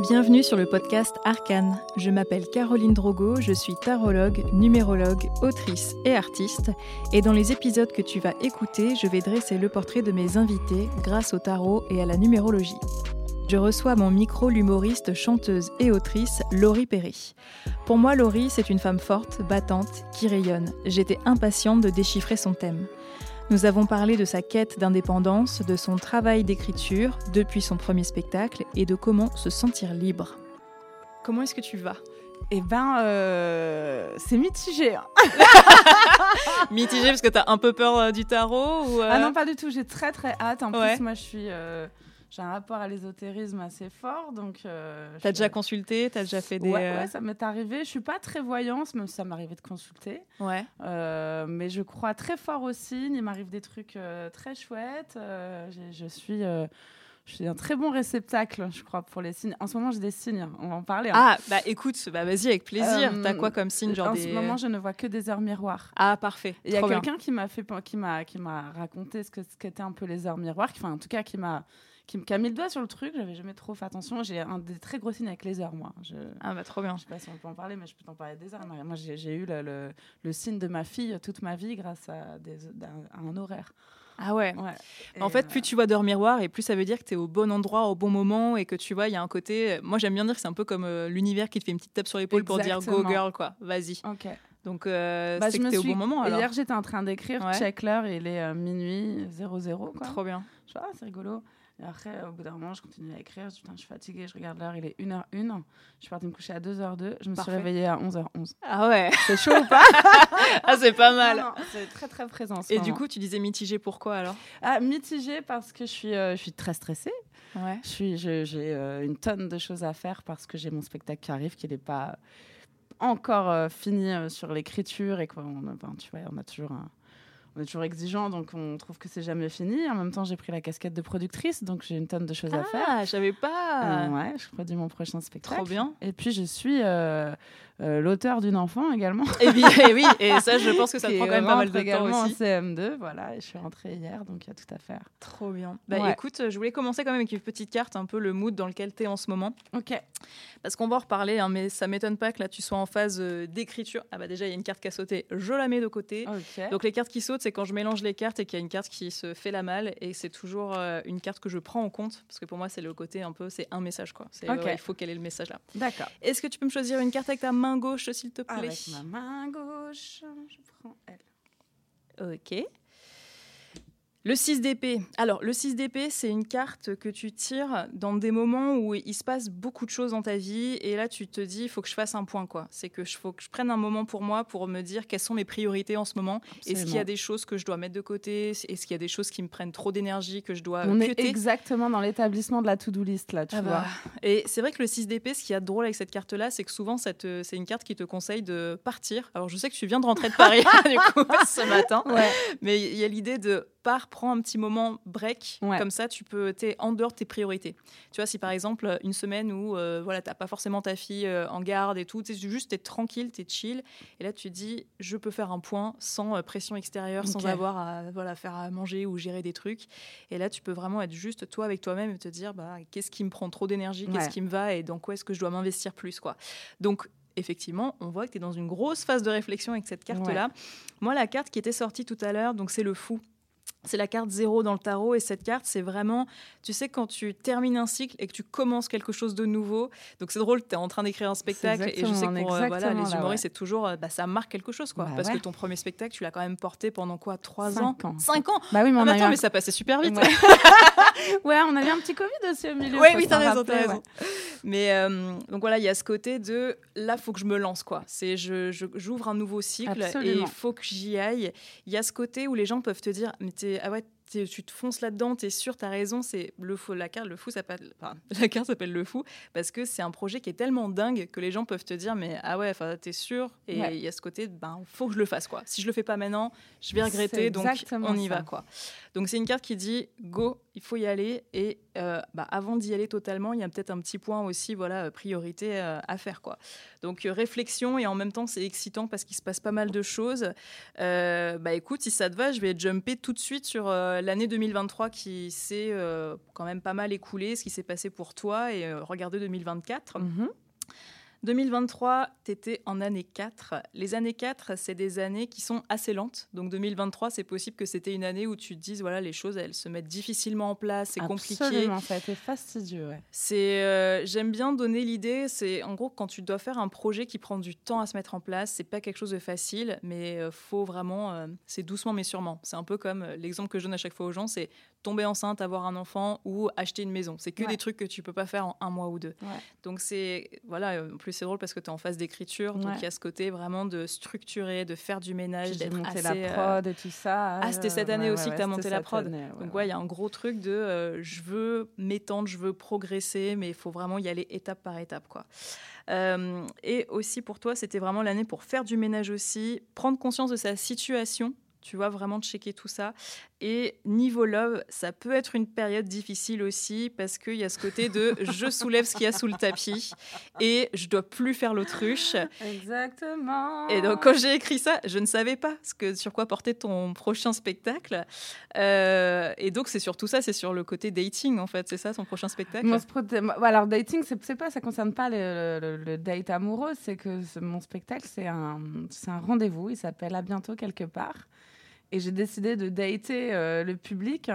Bienvenue sur le podcast Arcane. Je m'appelle Caroline Drogo, je suis tarologue, numérologue, autrice et artiste. Et dans les épisodes que tu vas écouter, je vais dresser le portrait de mes invités grâce au tarot et à la numérologie. Je reçois mon micro l'humoriste, chanteuse et autrice Laurie Perry. Pour moi, Laurie, c'est une femme forte, battante, qui rayonne. J'étais impatiente de déchiffrer son thème. Nous avons parlé de sa quête d'indépendance, de son travail d'écriture depuis son premier spectacle et de comment se sentir libre. Comment est-ce que tu vas? Eh ben, euh, c'est mitigé. hein. Mitigé parce que t'as un peu peur euh, du tarot ou euh, Ah non, pas du tout. J'ai très très hâte. En Ouais. plus, moi, je suis, euh, j'ai un rapport à l'ésotérisme assez fort, donc. euh, T'as déjà consulté T'as déjà fait des. Ouais, euh, ouais, ça m'est arrivé. Je suis pas très voyante, même si ça m'arrivait de consulter. ouais. Euh, mais je crois très fort aux signes. Il m'arrive des trucs euh, très chouettes. Je suis. je suis un très bon réceptacle, je crois, pour les signes. En ce moment, j'ai des signes. hein. On va en parler. hein. Ah, bah écoute, bah vas-y avec plaisir. Euh, T'as quoi comme signe genre en des... ce moment, je ne vois que des heures miroirs. Ah, parfait. Il y a quelqu'un qui m'a fait qui m'a qui m'a raconté ce que ce qu'étaient un peu les heures miroirs, enfin en tout cas qui m'a qui, qui a mis le doigt sur le truc. J'avais jamais trop fait attention. J'ai un des très gros signes avec les heures, moi. Je Ah, bah trop bien. je sais pas si on peut en parler, mais je peux t'en parler des heures. Moi, j'ai eu le, le, le signe de ma fille toute ma vie grâce à, des, à un horaire. Ah ouais. Ouais. En fait, euh, plus tu vois d'heures miroir et plus ça veut dire que tu es au bon endroit au bon moment et que tu vois, il y a un côté. Moi, j'aime bien dire que c'est un peu comme euh, l'univers qui te fait une petite tape sur l'épaule pour dire go girl, quoi. Vas-y. Ok. Donc, euh, Bah, c'est que me tu es au bon moment alors. Hier, j'étais en train d'écrire, Ouais. check l'heure, et il est euh, minuit 00. Quoi. Trop bien. Je fais, ah, c'est rigolo. Et après, au bout d'un moment, je continue à écrire. Je dis, putain, je suis fatiguée, je regarde l'heure, il est 1h01. Je suis partie me coucher à 2h02. Je me Parfait. suis réveillée à 11h11. Ah ouais. C'est chaud ou pas ah, c'est pas mal. C'est très, très présent. Et du coup, tu disais mitigé pourquoi alors? Ah, mitigée parce que je suis, euh, je suis très stressée. Ouais. Je suis, je- j'ai euh, une tonne de choses à faire parce que j'ai mon spectacle qui arrive, qui n'est pas encore euh, fini euh, sur l'écriture et qu'on, enfin, tu vois, on a toujours un- on est toujours exigeant, donc on trouve que c'est jamais fini. En même temps, j'ai pris la casquette de productrice, donc j'ai une tonne de choses à faire. Ah, je savais pas. Euh, ouais, je produis mon prochain spectacle. Trop bien. Et puis je suis euh, euh, l'auteur d'une enfant également. Et oui, et oui, et ça, je pense que ça prend quand même pas mal de temps également aussi. en CM2, voilà. Et je suis rentrée hier, donc il y a tout à faire. Trop bien. Bah Ouais. écoute, je voulais commencer quand même avec une petite carte, un peu le mood dans lequel tu es en ce moment. Ok. Parce qu'on va en reparler, hein, mais ça m'étonne pas que là tu sois en phase d'écriture. Ah bah déjà, il y a une carte qui a sauté, je la mets de côté. Ok. Donc les cartes qui sautent, c'est quand je mélange les cartes et qu'il y a une carte qui se fait la malle. Et c'est toujours euh, une carte que je prends en compte. Parce que pour moi, c'est le côté un peu, c'est un message quoi. C'est, Ok. ouais, il faut quel est le message là. D'accord. Est-ce que tu peux me choisir une carte avec ta main gauche, s'il te plaît? Avec ma main gauche, je prends elle. Ok. Le 6 d'épée. Alors, le 6 d'épée, c'est une carte que tu tires dans des moments où il se passe beaucoup de choses dans ta vie. Et là, tu te dis, il faut que je fasse un point. quoi. C'est que je faut que je prenne un moment pour moi pour me dire quelles sont mes priorités en ce moment. Est-ce qu'il y a des choses que je dois mettre de côté? Est-ce qu'il y a des choses qui me prennent trop d'énergie que je dois On est exactement dans l'établissement de la to-do list là, tu Ah vois. bah. Et c'est vrai que le 6 d'épée, ce qu'il y a de drôle avec cette carte-là, c'est que souvent, te- c'est une carte qui te conseille de partir. Alors, je sais que tu viens de rentrer de Paris, du coup, ce matin. Ouais. Mais il y a l'idée de prends un petit moment break, Ouais. comme ça tu peux, t'es en dehors de tes priorités. Tu vois, si par exemple une semaine où euh, voilà, t'as pas forcément ta fille euh, en garde et tout, t'es juste tranquille, t'es chill, et là tu te dis je peux faire un point sans euh, pression extérieure, sans avoir à voilà faire à manger ou gérer des trucs. Et là tu peux vraiment être juste toi avec toi-même et te dire bah qu'est-ce qui me prend trop d'énergie, qu'est-ce qui me va et dans quoi est-ce que je dois m'investir plus quoi. Donc effectivement, on voit que tu es dans une grosse phase de réflexion avec cette carte-là. Moi, la carte qui était sortie tout à l'heure, donc c'est le fou. C'est la carte zéro dans le tarot et cette carte, c'est vraiment, tu sais, quand tu termines un cycle et que tu commences quelque chose de nouveau. Donc c'est drôle, tu es en train d'écrire un spectacle et je sais que pour euh, voilà, les humoristes, ouais. c'est toujours, euh, bah, ça marque quelque chose, quoi. Bah parce que ouais. ton premier spectacle, tu l'as quand même porté pendant quoi? Trois Cinq ans? ans. Cinq ans? Bah oui, mais Ah, mais attends, un- mais ça passait super vite. Ouais. ouais, on a eu un petit Covid aussi au milieu. Ouais, oui, t'as raison, t'as ouais. raison. Mais euh, donc voilà, il y a ce côté de là, faut que je me lance, quoi. C'est je, j'ouvre un nouveau cycle et il faut que j'y aille. Il y a ce côté où les gens peuvent te dire, mais t'es, ah ouais, tu te fonces là-dedans, t'es sûr, t'as raison. C'est le fou, la carte, le fou s'appelle, enfin, la carte s'appelle le fou parce que c'est un projet qui est tellement dingue que les gens peuvent te dire, mais ah ouais, enfin, t'es sûr. Et il Ouais. y a ce côté, ben, faut que je le fasse, quoi. Si je le fais pas maintenant, je vais regretter. Donc on y ça. va, quoi. Donc c'est une carte qui dit go, il faut y aller et euh, bah, avant d'y aller totalement, il y a peut-être un petit point aussi, voilà, euh, priorité euh, à faire quoi. Donc euh, réflexion et en même temps c'est excitant parce qu'il se passe pas mal de choses. Bah écoute, si ça te va, je vais jumper tout de suite sur euh, l'année 2023 qui s'est quand même pas mal écoulée, ce qui s'est passé pour toi, et regarder 2024. 2023, tu étais en année 4. Les années 4, c'est des années qui sont assez lentes. Donc 2023, c'est possible que c'était une année où tu te dises, voilà, les choses, elles se mettent difficilement en place, c'est compliqué. Absolument, ça a été fastidieux. C'est, euh, j'aime bien donner l'idée, c'est en gros quand tu dois faire un projet qui prend du temps à se mettre en place, c'est pas quelque chose de facile, mais euh, faut vraiment, euh, c'est doucement mais sûrement. C'est un peu comme l'exemple que je donne à chaque fois aux gens, c'est tomber enceinte, avoir un enfant ou acheter une maison. C'est que des trucs que tu peux pas faire en un mois ou deux. Donc c'est voilà, en plus c'est drôle parce que tu es en phase d'écriture, donc il y a ce côté vraiment de structurer, de faire du ménage, d'être monter la euh, prod et tout ça. Ah, c'était cette année aussi que tu as monté la prod. donc ouais, il y a un gros truc de euh, je veux m'étendre, je veux progresser, mais il faut vraiment y aller étape par étape quoi. Euh, et aussi pour toi, c'était vraiment l'année pour faire du ménage aussi, prendre conscience de sa situation tu vois, vraiment checker tout ça. Et niveau love, ça peut être une période difficile aussi parce qu'il y a ce côté de je soulève ce qu'il y a sous le tapis et je dois plus faire l'autruche. Exactement. Et donc quand j'ai écrit ça, je ne savais pas ce que, sur quoi portait ton prochain spectacle. Euh, et donc c'est surtout ça, c'est sur le côté dating en fait, c'est ça ton prochain spectacle? alors dating, c'est pas, ça concerne pas le, date amoureux, c'est que mon spectacle c'est un, un rendez-vous. Il s'appelle À bientôt quelque part. Et j'ai décidé de dater euh, le public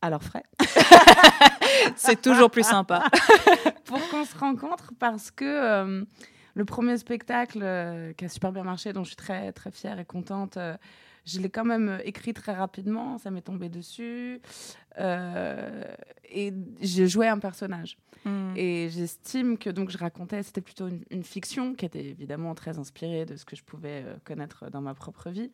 à leurs frais. c'est toujours plus sympa. pour qu'on se rencontre parce que euh, le premier spectacle euh, qui a super bien marché, dont je suis très, très fière et contente, je l'ai quand même écrit très rapidement, ça m'est tombé dessus. et j'ai joué un personnage. Hmm. Et j'estime que donc je racontais, c'était plutôt une, une, fiction qui était évidemment très inspirée de ce que je pouvais connaître dans ma propre vie.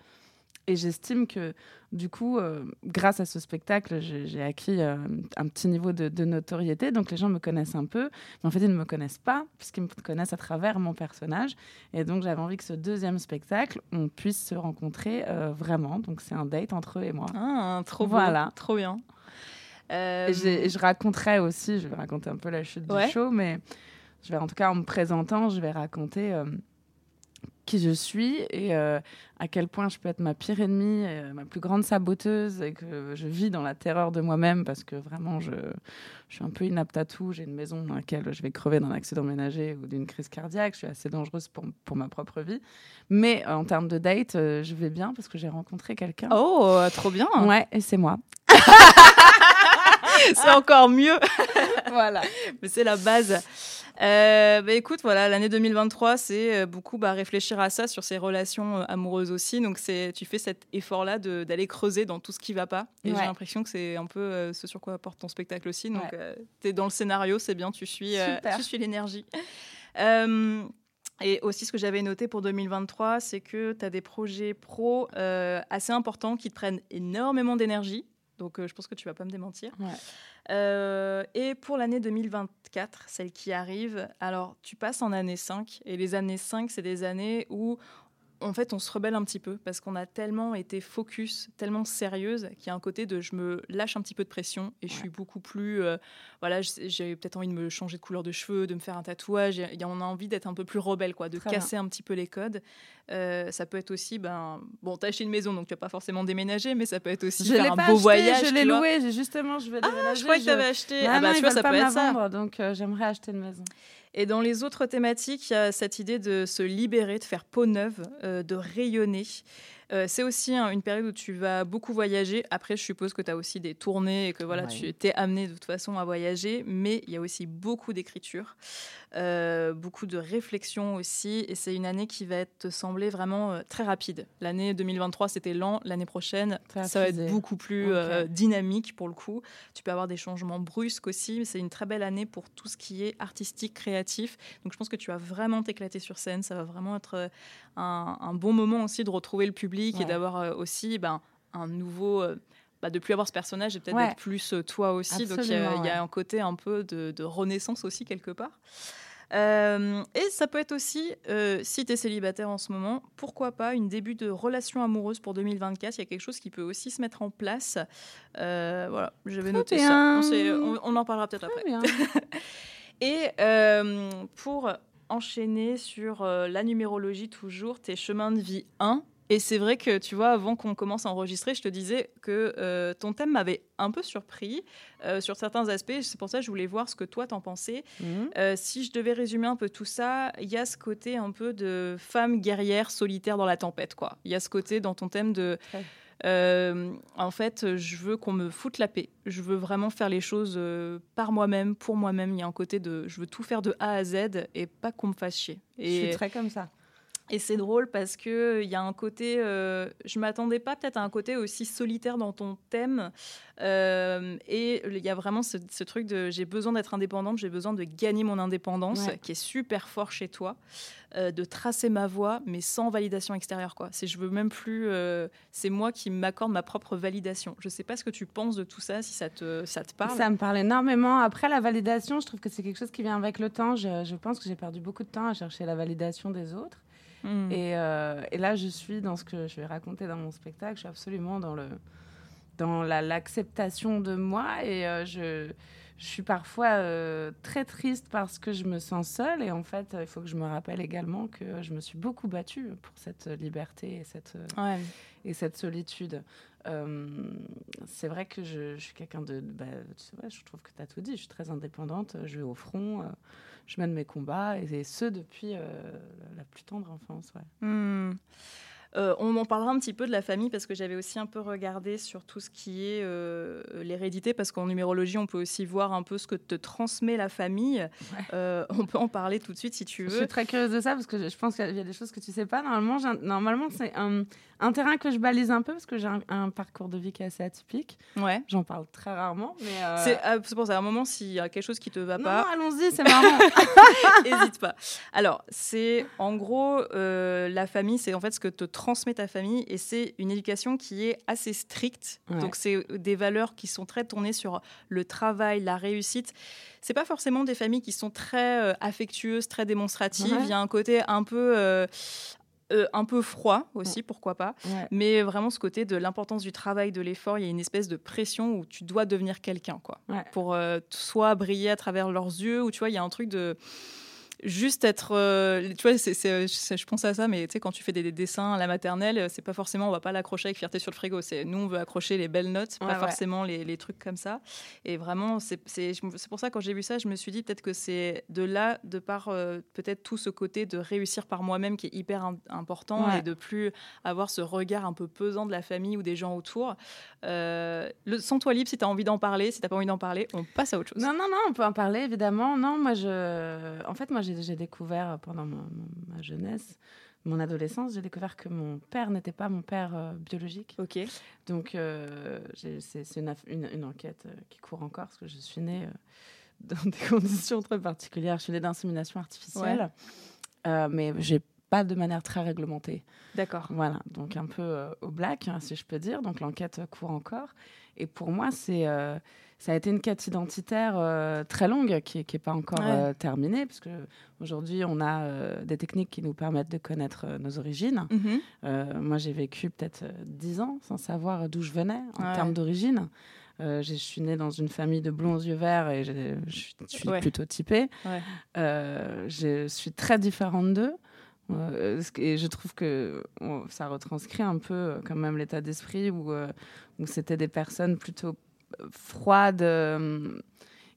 Et j'estime que, du coup, euh, grâce à ce spectacle, j'ai acquis euh, un petit niveau de, notoriété. Donc, les gens me connaissent un peu. Mais en fait, ils ne me connaissent pas, puisqu'ils me connaissent à travers mon personnage. Et donc, j'avais envie que ce deuxième spectacle, on puisse se rencontrer euh, vraiment. Donc, c'est un date entre eux et moi. Ah, trop voilà. Trop bien. Et, je raconterai aussi, je vais raconter un peu la chute du show, mais je vais, en tout cas, en me présentant, je vais raconter qui je suis et euh, à quel point je peux être ma pire ennemie, euh, ma plus grande saboteuse et que je vis dans la terreur de moi-même parce que vraiment je, je, suis un peu inapte à tout. J'ai une maison dans laquelle je vais crever d'un accident ménager ou d'une crise cardiaque. Je suis assez dangereuse pour, pour ma propre vie. Mais euh, en termes de date, je vais bien parce que j'ai rencontré quelqu'un. Oh, trop bien! Ouais, et c'est moi. c'est encore mieux. voilà. Mais c'est la base. Euh, bah, écoute, voilà, l'année 2023, c'est euh, beaucoup bah, réfléchir à ça, sur ses relations euh, amoureuses aussi. Donc, tu fais cet effort-là d'aller creuser dans tout ce qui va pas. Et j'ai l'impression que c'est un peu ce sur quoi apporte ton spectacle aussi. Donc, tu es dans le scénario, c'est bien, tu suis, tu suis l'énergie. Et aussi, ce que j'avais noté pour 2023, c'est que tu as des projets pro assez importants qui te prennent énormément d'énergie. Donc, je pense que tu vas pas me démentir. Euh, et pour l'année 2024, celle qui arrive, alors tu passes en année 5, et les années 5, c'est des années où en fait, on se rebelle un petit peu parce qu'on a tellement été focus, tellement sérieuse qu'il y a un côté de je me lâche un petit peu de pression et je suis beaucoup plus. Euh, voilà, j'ai peut-être envie de me changer de couleur de cheveux, de me faire un tatouage. On a envie d'être un peu plus rebelle, quoi, de casser un petit peu les codes. Euh, ça peut être aussi, ben, bon, t'as acheté une maison donc tu vas pas forcément déménager, mais ça peut être aussi faire un beau voyage. Je l'ai loué, justement, je vais déménager. Ah, je crois que t'avais acheté. ah, bah, tu vois, ça peut être ça. donc euh, j'aimerais acheter une maison. Et dans les autres thématiques, il y a cette idée de se libérer, de faire peau neuve, euh, de rayonner. Euh, c'est aussi une période où tu vas beaucoup voyager. Après, je suppose que tu as aussi des tournées et que voilà, tu t'es amené de toute façon à voyager, mais il y a aussi beaucoup d'écriture, euh, beaucoup de réflexion aussi. Et c'est une année qui va te sembler vraiment euh, très rapide. L'année 2023, c'était lent. L'année prochaine, ça, va être beaucoup plus dynamique pour le coup. Tu peux avoir des changements brusques aussi. C'est une très belle année pour tout ce qui est artistique, créatif. Donc je pense que tu vas vraiment t'éclater sur scène. Ça va vraiment être un, un bon moment aussi de retrouver le public et d'avoir euh, aussi ben, un nouveau. Euh, bah, de plus avoir ce personnage et peut-être d'être plus euh, toi aussi. Donc il y, a un côté un peu de, renaissance aussi quelque part. et ça peut être aussi, si tu es célibataire en ce moment, pourquoi pas une début de relation amoureuse pour 2024. Il y a quelque chose qui peut aussi se mettre en place. voilà, je vais noter ça. On, on, en parlera peut-être après. et pour enchaîner sur la numérologie toujours, tes chemins de vie 1, Et c'est vrai que, tu vois, avant qu'on commence à enregistrer, je te disais que euh, ton thème m'avait un peu surpris euh, sur certains aspects. C'est pour ça que je voulais voir ce que toi t'en pensais. Mhm. Euh, si je devais résumer un peu tout ça, il y a ce côté un peu de femme guerrière solitaire dans la tempête, quoi. Il y a ce côté dans ton thème de. Ouais. euh, en fait, je veux qu'on me foute la paix. Je veux vraiment faire les choses euh, par moi-même, pour moi-même. Il y a un côté de, je veux tout faire de A à Z et pas qu'on me fasse chier. Je suis Et, très comme ça. Et c'est drôle parce que il y a un côté, euh, je m'attendais pas peut-être à un côté aussi solitaire dans ton thème. Euh, et il y a vraiment ce, ce truc de j'ai besoin d'être indépendante, j'ai besoin de gagner mon indépendance, Ouais. qui est super fort chez toi, euh, de tracer ma voie, mais sans validation extérieure. Quoi. C'est je veux même plus, euh, c'est moi qui m'accorde ma propre validation. Je sais pas ce que tu penses de tout ça, si ça te, ça te parle. Ça me parle énormément. Après, la validation, je trouve que c'est quelque chose qui vient avec le temps. Je, je pense que j'ai perdu beaucoup de temps à chercher la validation des autres. Et, euh, et là, je suis dans ce que je vais raconter dans mon spectacle. Je suis absolument dans le dans la- l'acceptation de moi et euh, je je suis parfois euh, très triste parce que je me sens seule et en fait il faut que je me rappelle également que je me suis beaucoup battue pour cette liberté et cette Ouais. et cette solitude. C'est vrai que je, je suis quelqu'un de. bah, tu sais, ouais, je trouve que tu as tout dit. Je suis très indépendante. Je vais au front. Je mène mes combats. Et, et ce, depuis euh, la plus tendre enfance. Ouais. Hmm. Euh, on en parlera un petit peu de la famille parce que j'avais aussi un peu regardé sur tout ce qui est euh, l'hérédité parce qu'en numérologie on peut aussi voir un peu ce que te transmet la famille. Euh, on peut en parler tout de suite si tu Je veux. suis très curieuse de ça parce que je, je pense qu'il y a des choses que tu sais pas. Normalement, normalement c'est un, un terrain que je balise un peu parce que j'ai un, un parcours de vie qui est assez atypique. Ouais. J'en parle très rarement. Mais euh, C'est ah, c'est pour ça, à un moment, s'il y a quelque chose qui te va Non, pas, non, allons-y, c'est marrant. N'hésite pas. Alors, c'est en gros euh, la famille, c'est en fait ce que te transmet ta famille et c'est une éducation qui est assez stricte. Ouais. Donc, c'est des valeurs qui sont très tournées sur le travail, la réussite. C'est pas forcément des familles qui sont très euh, affectueuses, très démonstratives. Ouais. Il y a un côté un peu. Euh, un peu froid aussi, pourquoi pas. Ouais. Mais vraiment ce côté de l'importance du travail, de l'effort, il y a une espèce de pression où tu dois devenir quelqu'un, quoi. Ouais. Pour euh, soit briller à travers leurs yeux, ou tu vois, il y a un truc de juste être euh, tu vois c'est- je pense à ça mais tu sais quand tu fais des, des dessins à la maternelle c'est pas forcément on va pas l'accrocher avec fierté sur le frigo c'est nous on veut accrocher les belles notes pas ouais. forcément les, les trucs comme ça et vraiment c'est, pour ça quand j'ai vu ça je me suis dit peut-être que c'est de là de par euh, peut-être tout ce côté de réussir par moi-même qui est hyper im- important Ouais. et de plus avoir ce regard un peu pesant de la famille ou des gens autour euh, le sens-toi libre si tu as envie d'en parler si t'as pas envie d'en parler on passe à autre chose Non, non, non, on peut en parler, évidemment. Non, moi, je... En fait, moi, j'ai j'ai découvert pendant mon- mon- ma jeunesse, mon adolescence, j'ai découvert que mon père n'était pas mon père euh, biologique. ok Donc, euh, c'est une, aff- une- une enquête euh, qui court encore, parce que je suis née euh, dans des conditions très particulières. Je suis née d'insémination artificielle, euh, mais j'ai pas de manière très réglementée. d'accord Voilà, donc un peu euh, au black, hein, si je peux dire. Donc l'enquête euh, court encore. Et pour moi, c'est, euh, ça a été une quête identitaire euh, très longue qui n'est pas encore Ouais. euh, terminée, parce que aujourd'hui, on a euh, des techniques qui nous permettent de connaître nos origines. Mhm. Moi, j'ai vécu peut-être 10 ans sans savoir d'où je venais en Ouais. termes d'origine. Euh, je suis née dans une famille de blonds aux yeux verts et je suis, Ouais. plutôt typée. Ouais. Euh, je suis très différente d'eux. Euh, et je trouve que on- ça retranscrit un peu quand même l'état d'esprit où, où c'était des personnes plutôt froides euh,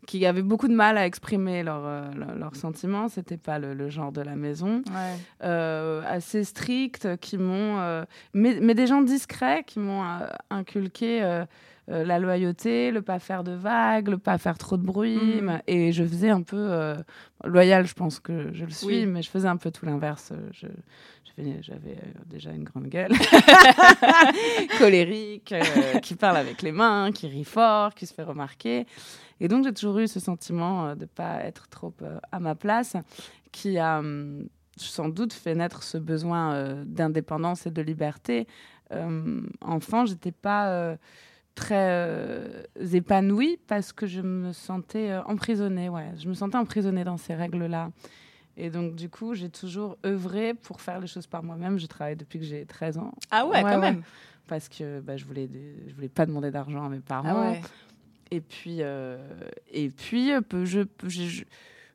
qui avaient beaucoup de mal à exprimer leurs euh, leurs- sentiments. C'était pas le, le genre de la maison. ouais Euh, assez strictes qui m'ont euh, mais, mais des gens discrets qui m'ont inculqué euh, euh, la loyauté, le pas faire de vagues, le pas faire trop de bruit. Ma- Et je faisais un peu euh, loyal, je pense que je le suis, Oui. mais je faisais un peu tout l'inverse. Je, je J'avais euh, déjà une grande gueule, colérique, euh, qui parle avec les mains, qui rit fort, qui se fait remarquer. Et donc j'ai toujours eu ce sentiment euh, de pas être trop euh, à ma place, qui a hum, sans doute fait naître ce besoin euh, d'indépendance et de liberté. Euh, enfant, j'étais pas euh, très euh, épanouie parce que je me sentais euh, emprisonnée. Ouais, je me sentais emprisonnée dans ces règles-là. Et donc, du coup, j'ai toujours œuvré pour faire les choses par moi-même. Je travaille depuis que j'ai 13 ans. ah ouais, Ouais, quand ouais. même Parce que bah, je voulais des- je voulais pas demander d'argent à mes parents. ah Et puis, euh, et puis je,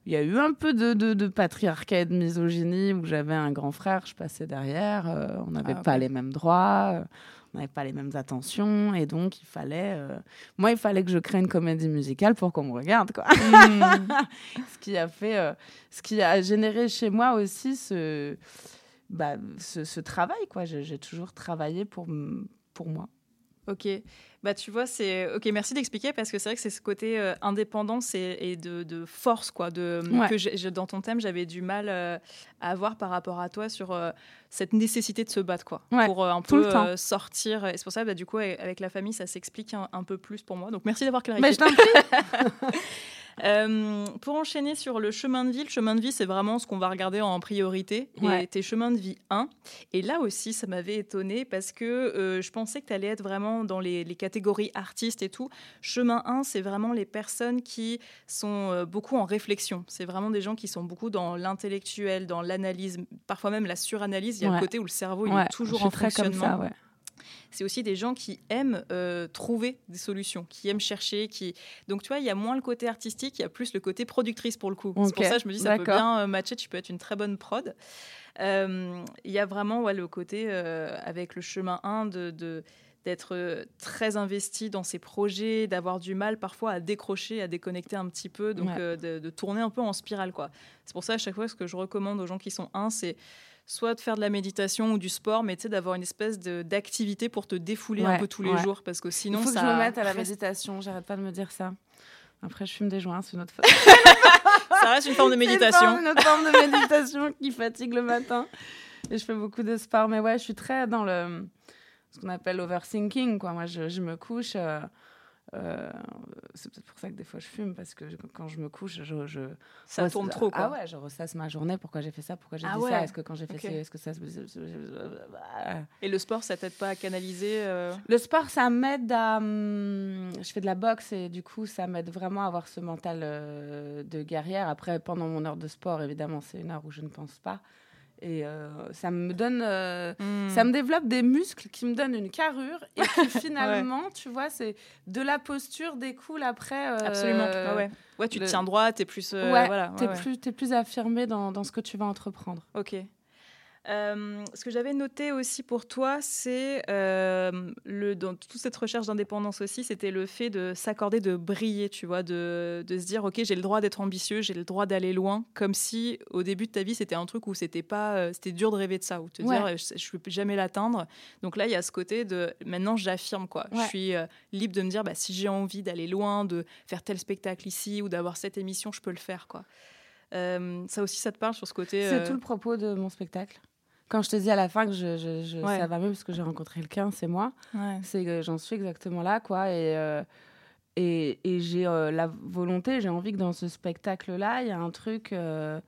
il y a eu un peu de, de, patriarcat et de misogynie où j'avais un grand frère, je passais derrière, euh, on n'avait ah, pas les mêmes droits, euh, on n'avait pas les mêmes attentions, et donc il fallait, euh, moi, il fallait que je crée une comédie musicale pour qu'on me regarde, quoi. Hmm. ce qui a fait, ce qui a généré chez moi aussi ce, bah, ce, ce travail, quoi. J'ai toujours travaillé pour, pour moi. Ok. Bah, tu vois, c'est. Ok, merci d'expliquer parce que c'est vrai que c'est ce côté euh, indépendance et, de, force, quoi, de, que dans ton thème, j'avais du mal euh, à avoir par rapport à toi sur euh, cette nécessité de se battre, quoi, pour un peu sortir. Et c'est pour ça, bah, du coup, avec la famille, ça s'explique un, peu plus pour moi. Donc, merci d'avoir clarifié. Mais je Euh, pour enchaîner sur le chemin de vie, le chemin de vie, c'est vraiment ce qu'on va regarder en priorité. Et tes chemins de vie 1. Et là aussi, ça m'avait étonné parce que euh, je pensais que tu allais être vraiment dans les, catégories artistes et tout. Chemin 1, c'est vraiment les personnes qui sont euh, beaucoup en réflexion. C'est vraiment des gens qui sont beaucoup dans l'intellectuel, dans l'analyse, parfois même la suranalyse. Il y a le côté où le cerveau il est toujours en fonctionnement. Ça, c'est aussi des gens qui aiment euh, trouver des solutions, qui aiment chercher. Qui... Donc, tu vois, il y a moins le côté artistique, il y a plus le côté productrice pour le coup. C'est pour ça que je me dis, ça peut bien euh, matcher, tu peux être une très bonne prod. Euh, il y a vraiment ouais, le côté, avec le chemin 1, de, d'être très investi dans ses projets, d'avoir du mal parfois à décrocher, à déconnecter un petit peu, donc de, de, tourner un peu en spirale. quoi. C'est pour ça, à chaque fois, ce que je recommande aux gens qui sont 1, c'est soit de faire de la méditation ou du sport, mais tu sais, d'avoir une espèce d'activité pour te défouler un peu tous les jours, parce que sinon, Il faut ça. Que je me mette à la méditation, j'arrête pas de me dire ça. Après, je fume des joints, c'est une autre ça reste une forme de méditation. C'est une, autre forme de méditation qui fatigue le matin. Et je fais beaucoup de sport, mais ouais, je suis très dans le ce qu'on appelle overthinking. Quoi. Moi, je, me couche. Euh, euh, c'est peut-être pour ça que des fois je fume, parce que quand je me couche, je. ça tourne trop, quoi. Ah ouais, je ressasse ma journée, pourquoi j'ai fait ça, pourquoi j'ai ah dit ça, est-ce que quand j'ai fait ça, est-ce que ça. Et le sport, ça t'aide pas à canaliser euh? Le sport, ça m'aide à. Hum, je fais de la boxe et du coup, ça m'aide vraiment à avoir ce mental euh, de guerrière. Après, pendant mon heure de sport, évidemment, c'est une heure où je ne pense pas. Et euh, ça me donne, euh, hmm. ça me développe des muscles qui me donnent une carrure et qui finalement, tu vois, c'est de la posture découle après. Euh, Absolument. ouais. ouais, tu te tiens droit, t'es plus. ouais, voilà. T'es plus, es plus affirmé dans, dans, ce que tu vas entreprendre. Ok. Euh, ce que j'avais noté aussi pour toi, c'est euh, le dans toute cette recherche d'indépendance aussi, c'était le fait de s'accorder de briller, tu vois, de, de se dire ok, j'ai le droit d'être ambitieux, j'ai le droit d'aller loin, comme si au début de ta vie c'était un truc où c'était pas, euh, c'était dur de rêver de ça, ou te dire je, je peux jamais l'atteindre. Donc là, il y a ce côté de maintenant j'affirme quoi, je suis libre de me dire bah, si j'ai envie d'aller loin, de faire tel spectacle ici ou d'avoir cette émission, je peux le faire quoi. ça aussi, ça te parle sur ce côté. C'est tout le propos de mon spectacle quand je te dis à la fin que je, ça va mieux parce que j'ai rencontré quelqu'un, c'est moi. C'est que j'en suis exactement là, quoi. Et, euh, et, et j'ai euh, la volonté, j'ai envie que dans ce spectacle-là, il y a un truc euh,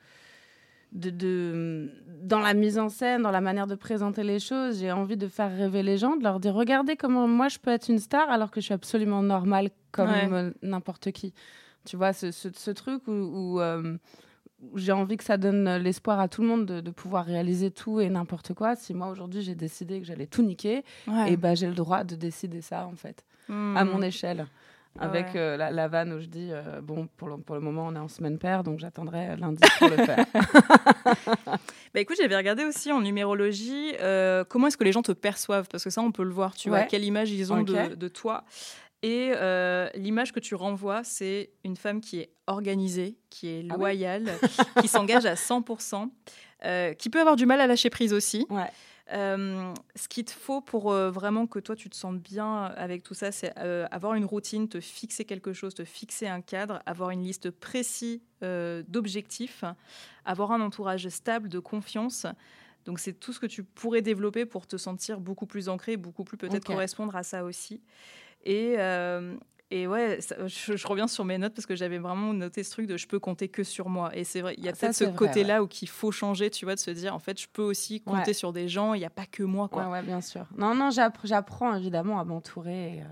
de, de, dans la mise en scène, dans la manière de présenter les choses. J'ai envie de faire rêver les gens, de leur dire regardez comment moi je peux être une star alors que je suis absolument normale comme n'importe qui. Tu vois, ce, ce, truc où j'ai envie que ça donne l'espoir à tout le monde de, pouvoir réaliser tout et n'importe quoi. Si moi aujourd'hui j'ai décidé que j'allais tout niquer, et eh ben j'ai le droit de décider ça en fait, à hmm. mon échelle. Avec euh, la, vanne où je dis euh, bon pour le, pour le moment on est en semaine paire donc j'attendrai lundi pour le faire. bah écoute j'avais regardé aussi en numérologie euh, comment est-ce que les gens te perçoivent? Parce que ça on peut le voir tu vois quelle image ils ont de, de, toi et euh, l'image que tu renvoies, c'est une femme qui est organisée, qui est ah loyale, qui s'engage à 100%, euh, qui peut avoir du mal à lâcher prise aussi. Euh, ce qu'il te faut pour vraiment que toi tu te sentes bien avec tout ça, c'est avoir une routine, te fixer quelque chose, te fixer un cadre, avoir une liste précise d'objectifs, avoir un entourage stable, de confiance. Donc c'est tout ce que tu pourrais développer pour te sentir beaucoup plus ancré, beaucoup plus peut-être correspondre à ça aussi. Et, euh, et ouais, je, reviens sur mes notes parce que j'avais vraiment noté ce truc de je peux compter que sur moi. Et c'est vrai, il y a ah, peut-être ce côté-là où qu'il faut changer, tu vois, de se dire en fait, je peux aussi compter sur des gens, il n'y a pas que moi. Quoi. Ouais, bien sûr. Non, non, j'apprends évidemment à m'entourer. et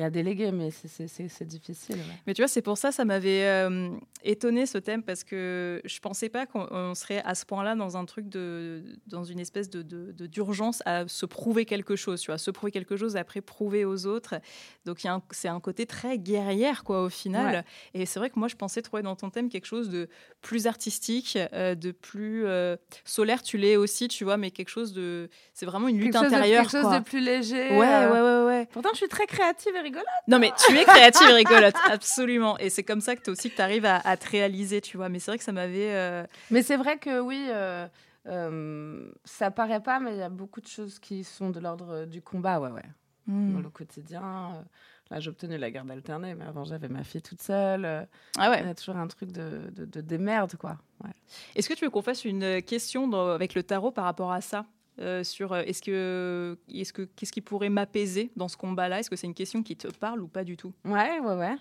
à déléguer, mais c'est difficile. Mais tu vois, c'est pour ça, ça m'avait euh, étonné ce thème parce que je pensais pas qu'on serait à ce point-là dans un truc de, dans une espèce de d'urgence à se prouver quelque chose, tu vois, se prouver quelque chose après prouver aux autres. Donc c'est un côté très guerrière quoi au final. Et c'est vrai que moi je pensais trouver dans ton thème quelque chose de plus artistique, euh, de plus euh, solaire. Tu l'es aussi, tu vois, mais quelque chose de, c'est vraiment une lutte intérieure. quelque chose de plus léger. Ouais, ouais, ouais, ouais. Pourtant je suis très créative et rigolote. Non, mais tu es créative et rigolote, absolument. Et c'est comme ça que tu aussi que tu arrives à, te réaliser, tu vois. Mais c'est vrai que ça m'avait. Euh, mais c'est vrai que oui, euh, euh, ça paraît pas, mais il y a beaucoup de choses qui sont de l'ordre du combat, ouais, ouais. Hmm. Dans le quotidien. Là, j'ai obtenu la garde alternée, mais avant, j'avais ma fille toute seule. Ah ouais. Il y a toujours un truc de, de, démerde, quoi. Ouais. Est-ce que tu veux qu'on fasse une question avec le tarot par rapport à ça? Euh, sur euh, est-ce que est-ce que qu'est-ce qui pourrait m'apaiser dans ce combat-là? Est-ce que c'est une question qui te parle ou pas du tout? Ouais, ouais, ouais.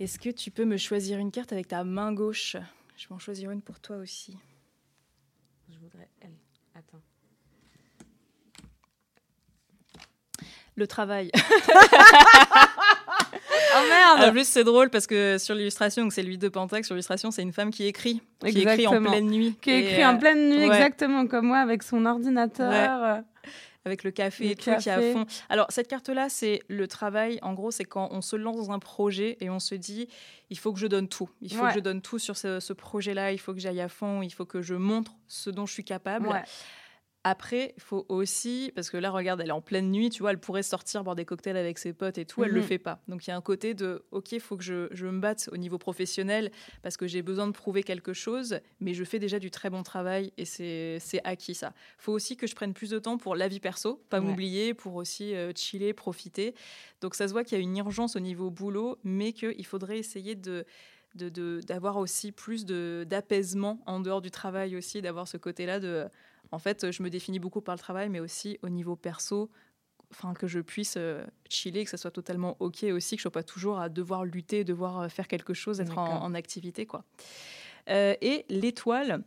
Est-ce que tu peux me choisir une carte avec ta main gauche? Je vais en choisir une pour toi aussi. Je voudrais elle. Attends. Le travail. oh merde En plus, c'est drôle parce que sur l'illustration, c'est lui de Pentax, sur l'illustration, c'est une femme qui écrit. Qui écrit en pleine nuit. Qui écrit en pleine nuit, exactement comme moi, avec son ordinateur. avec le café et tout qui est à fond. Alors cette carte-là, c'est le travail. En gros, c'est quand on se lance dans un projet et on se dit, il faut que je donne tout. Il faut que je donne tout sur ce, ce projet-là. Il faut que j'aille à fond. Il faut que je montre ce dont je suis capable. Après, il faut aussi, parce que là, regarde, elle est en pleine nuit, tu vois, elle pourrait sortir boire des cocktails avec ses potes et tout, elle le mhm. fait pas. Donc il y a un côté de, ok, il faut que je, je, me batte au niveau professionnel parce que j'ai besoin de prouver quelque chose, mais je fais déjà du très bon travail et c'est acquis ça. Il faut aussi que je prenne plus de temps pour la vie perso, pas m'oublier, pour aussi euh, chiller, profiter. Donc ça se voit qu'il y a une urgence au niveau boulot, mais qu'il faudrait essayer de d'avoir aussi plus d'apaisement en dehors du travail aussi, d'avoir ce côté-là de en fait, je me définis beaucoup par le travail, mais aussi au niveau perso, enfin que je puisse euh, chiller, que ça soit totalement ok aussi, que je sois pas toujours à devoir lutter, devoir euh, faire quelque chose, être en, activité, quoi. Euh, et l'étoile,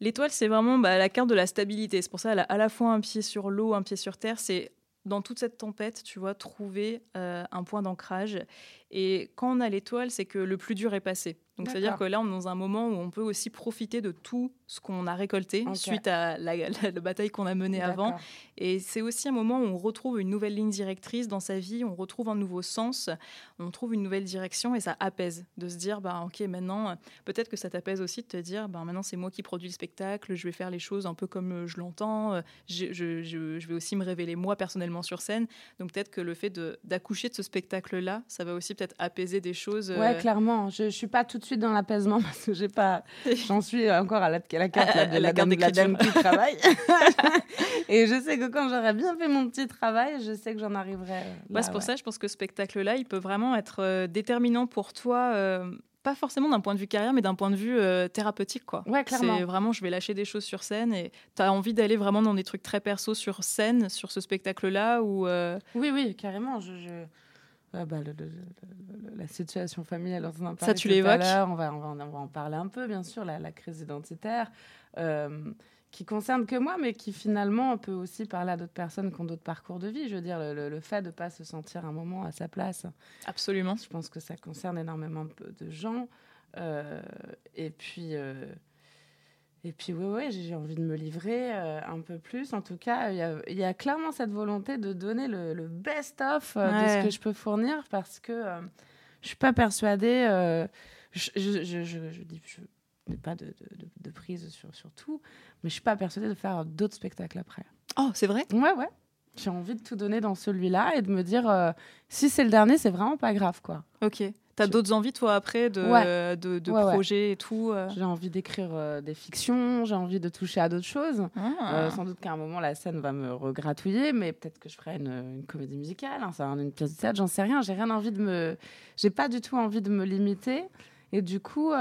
l'étoile, c'est vraiment bah, la carte de la stabilité. C'est pour ça a à la fois un pied sur l'eau, un pied sur terre. C'est dans toute cette tempête, tu vois, trouver un point d'ancrage. Et quand on a l'étoile, c'est que le plus dur est passé. Donc, c'est-à-dire que là, on est dans un moment où on peut aussi profiter de tout ce qu'on a récolté suite à la, bataille qu'on a menée avant. Et c'est aussi un moment où on retrouve une nouvelle ligne directrice dans sa vie, on retrouve un nouveau sens, on trouve une nouvelle direction et ça apaise de se dire, bah, ok, maintenant, peut-être que ça t'apaise aussi de te dire, bah, maintenant, c'est moi qui produis le spectacle, je vais faire les choses un peu comme euh, je l'entends, je, je, je, vais aussi me révéler moi personnellement sur scène. Donc, peut-être que le fait d'accoucher de, ce spectacle-là, ça va aussi peut-être apaiser des choses. Ouais, euh, clairement. Je ne suis pas tout de suite dans l'apaisement parce que j'ai pas. J'en suis encore à la, la carte de la, dame, qui travaille. et je sais que quand j'aurai bien fait mon petit travail, je sais que j'en arriverai. Là, c'est pour ça, je pense que ce spectacle-là, il peut vraiment être euh, déterminant pour toi. Euh, pas forcément d'un point de vue carrière, mais d'un point de vue thérapeutique. Quoi. Ouais, clairement. C'est vraiment, je vais lâcher des choses sur scène et tu as envie d'aller vraiment dans des trucs très perso sur scène, sur ce spectacle-là ou Oui, oui, carrément. je... Ah bah, la situation familiale, on en Ça, tu l'évoques on va, on, va, en parler un peu, bien sûr, la, crise identitaire, euh, qui concerne que moi, mais qui finalement peut aussi parler à d'autres personnes qui ont d'autres parcours de vie. Je veux dire, le, fait de ne pas se sentir un moment à sa place. Absolument. Je pense que ça concerne énormément de gens. Euh, et puis. Euh, et puis, oui, ouais, j'ai envie de me livrer euh, un peu plus. En tout cas, il y, a clairement cette volonté de donner le, best-of euh, de ce que je peux fournir parce que euh, je ne suis pas persuadée. je, je, je, je, dis, je n'ai pas de, de, de, prise sur, sur tout, mais je ne suis pas persuadée de faire d'autres spectacles après. Oh, c'est vrai? Ouais, ouais. J'ai envie de tout donner dans celui-là et de me dire, si c'est le dernier, c'est vraiment pas grave, quoi. Ok. T'as d'autres envies, toi, après, de, de, de projets et tout euh J'ai envie d'écrire euh, des fictions, j'ai envie de toucher à d'autres choses. Ah. Euh, sans doute qu'à un moment, la scène va me regratouiller, mais peut-être que je ferai une, une comédie musicale, hein, une pièce de théâtre, j'en sais rien. J'ai rien envie de me. J'ai pas du tout envie de me limiter. Et du coup,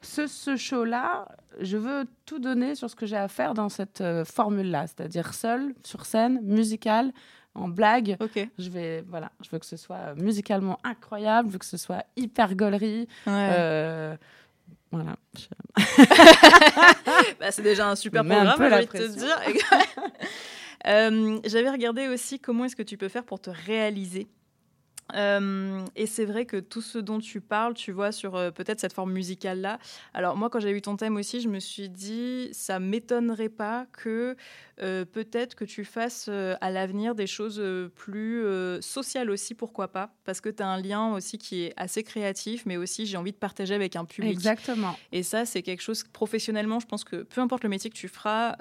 ce, ce show-là, je veux tout donner sur ce que j'ai à faire dans cette formule-là, c'est-à-dire seul, sur scène, musicale en blague. Je vais, voilà, je veux que ce soit musicalement incroyable, je veux que ce soit hyper gaulerie. Euh, voilà. bah, c'est déjà un super programme, j'ai envie de te dire. Euh, J'avais regardé aussi comment est-ce que tu peux faire pour te réaliser. Euh, et c'est vrai que tout ce dont tu parles, tu vois, sur euh, peut-être cette forme musicale-là. Alors moi, quand j'ai eu ton thème aussi, je me suis dit, ça m'étonnerait pas que euh, peut-être que tu fasses euh, à l'avenir des choses euh, plus sociales aussi, pourquoi pas, parce que tu as un lien aussi qui est assez créatif, mais aussi j'ai envie de partager avec un public. Exactement. Et ça, c'est quelque chose professionnellement, je pense que peu importe le métier que tu feras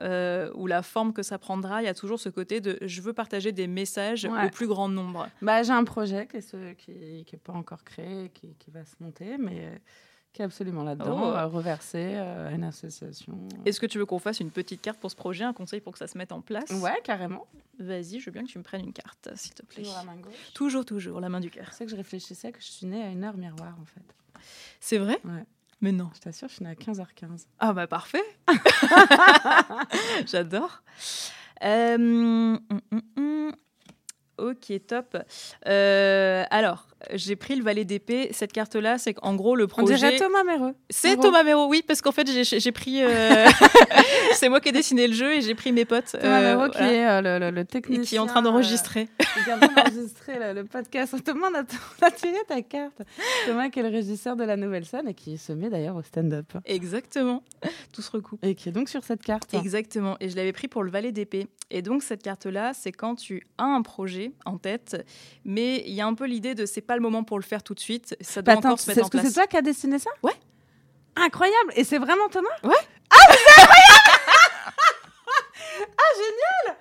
ou la forme que ça prendra, il y a toujours ce côté de je veux partager des messages Ouais. au plus grand nombre. Bah, j'ai un projet qui est, ce- qui, qui est pas encore créé, qui, qui va se monter, mais qui est absolument là-dedans, Oh. euh, reversé euh, à une association. Est-ce que tu veux qu'on fasse une petite carte pour ce projet, un conseil pour que ça se mette en place? Ouais, carrément. Vas-y, je veux bien que tu me prennes une carte, s'il te plaît. Toujours la main gauche. Toujours, toujours, la main du cœur. Sais que je réfléchissais que je suis née à une heure miroir, en fait. C'est vrai? Ouais. Mais non. Je t'assure, je suis née à 15h15. Ah bah parfait. J'adore. Euh, hum, hum, hum. Ok, top. Euh, alors, j'ai pris le valet d'épée. Cette carte-là, c'est qu'en gros, le projet... dirait Thomas Méreux. C'est Méreux. Thomas Mero, oui, parce qu'en fait, j'ai pris... euh, c'est moi qui ai dessiné le jeu et j'ai pris mes potes. Thomas euh, Méreux qui voilà, est euh, le, le, le et technicien. qui est en train d'enregistrer. euh, qui est en train d'enregistrer le, le podcast. Thomas, on a, on a tiré ta carte. Thomas qui est le régisseur de la nouvelle scène et qui se met d'ailleurs au stand-up. Exactement. Tout se recoupe. Et qui est donc sur cette carte. Exactement. Et je l'avais pris pour le valet d'épée. Et donc, cette carte-là, c'est quand tu as un projet en tête, mais il y a un peu l'idée de c'est pas le moment pour le faire tout de suite. Ça doit Bah, attends, encore se c'est mettre en est-ce que c'est place. toi qui as dessiné ça? Ouais. Incroyable. Et c'est vraiment Thomas? Ouais. Ah, c'est incroyable Ah, génial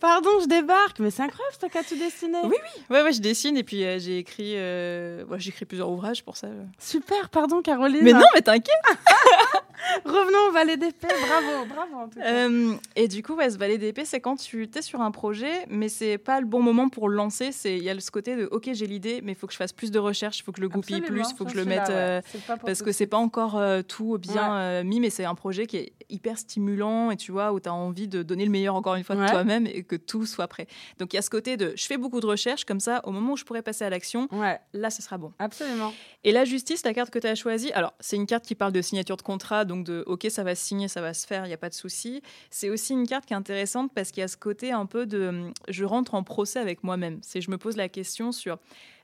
Pardon, je débarque. Mais c'est incroyable, c'est toi qui as tout dessiné. Oui, Ouais, ouais, je dessine et puis euh, j'ai écrit, euh, ouais, j'ai écrit plusieurs ouvrages pour ça. Super, pardon Caroline. Mais non, mais t'inquiète. Revenons au valet d'épée. Bravo, bravo en tout cas. Euh, et du coup, ouais, ce valet d'épée, c'est quand tu es sur un projet, mais c'est pas le bon moment pour le lancer. C'est il y a ce côté de ok, j'ai l'idée, mais il faut que je fasse plus de recherches, il faut que je le goupille plus, il faut que je le là, mette. ouais. euh, parce tout que c'est pas encore euh, tout bien euh, mis, mais c'est un projet qui est hyper stimulant et tu vois, où tu as envie de donner le meilleur encore une fois de toi-même et que tout soit prêt. Donc il y a ce côté de je fais beaucoup de recherches, comme ça, au moment où je pourrais passer à l'action, là, ce sera bon. absolument. Et la justice, la carte que tu as choisie, alors c'est une carte qui parle de signature de contrat, donc de ok, ça va se signer, ça va se faire, il n'y a pas de souci. C'est aussi une carte qui est intéressante parce qu'il y a ce côté un peu de je rentre en procès avec moi-même. C'est je me pose la question sur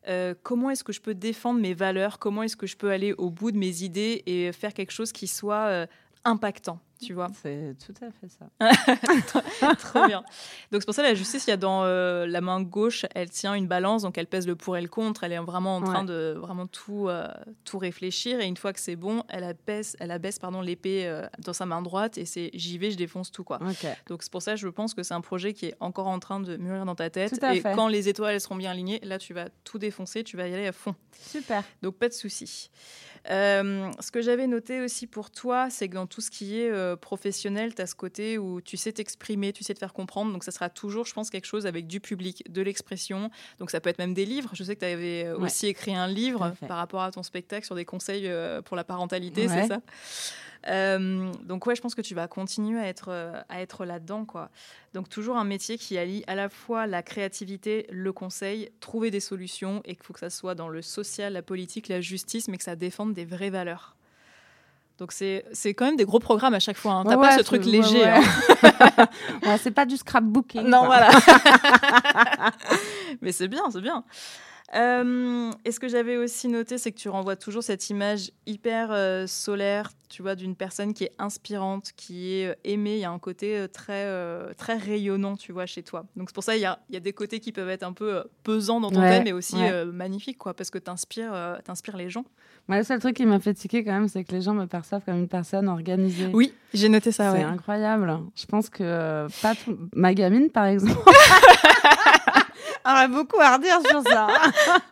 euh, comment est-ce que je peux défendre mes valeurs, comment est-ce que je peux aller au bout de mes idées et faire quelque chose qui soit euh, impactant, tu vois. C'est tout à fait ça. Trop bien. Donc c'est pour ça la justice, il y a dans euh, la main gauche, elle tient une balance, donc elle pèse le pour et le contre. Elle est vraiment en train Ouais. de vraiment tout euh, tout réfléchir. Et une fois que c'est bon, elle abaisse, elle abaisse pardon l'épée euh, dans sa main droite et c'est j'y vais, je défonce tout quoi. Donc c'est pour ça, je pense que c'est un projet qui est encore en train de mûrir dans ta tête. Et fait. quand les étoiles elles seront bien alignées, là tu vas tout défoncer, tu vas y aller à fond. Super. Donc pas de souci. Euh, ce que j'avais noté aussi pour toi, c'est que dans tout ce qui est euh, professionnel, tu as ce côté où tu sais t'exprimer, tu sais te faire comprendre. Donc ça sera toujours, je pense, quelque chose avec du public, de l'expression. Donc ça peut être même des livres. Je sais que tu avais euh, Ouais. aussi écrit un livre par rapport à ton spectacle sur des conseils euh, pour la parentalité, Ouais. c'est ça? Euh, donc ouais, je pense que tu vas continuer à être, euh, à être là-dedans. quoi. Donc toujours un métier qui allie à la fois la créativité, le conseil, trouver des solutions et qu'il faut que ça soit dans le social, la politique, la justice, mais que ça défende des vraies valeurs. Donc c'est quand même des gros programmes à chaque fois. Hein. T'as Ouais, pas ce truc léger. ouais, hein. C'est pas du scrapbooking. Non, quoi. voilà. Mais c'est bien, c'est bien. Euh, et ce que j'avais aussi noté, c'est que tu renvoies toujours cette image hyper euh, solaire, tu vois, d'une personne qui est inspirante, qui est euh, aimée. Il y a un côté euh, très, très rayonnant, tu vois, chez toi. Donc c'est pour ça il y a, il y a des côtés qui peuvent être un peu pesants dans ton Ouais, thème, mais aussi ouais. magnifiques, quoi, parce que tu inspires, les gens. Moi, le seul truc qui m'a fait tiquer quand même, c'est que les gens me perçoivent comme une personne organisée. Oui, j'ai noté ça, c'est ouais. incroyable. Je pense que pas tout... ma gamine, par exemple, aurait beaucoup à redire sur ça.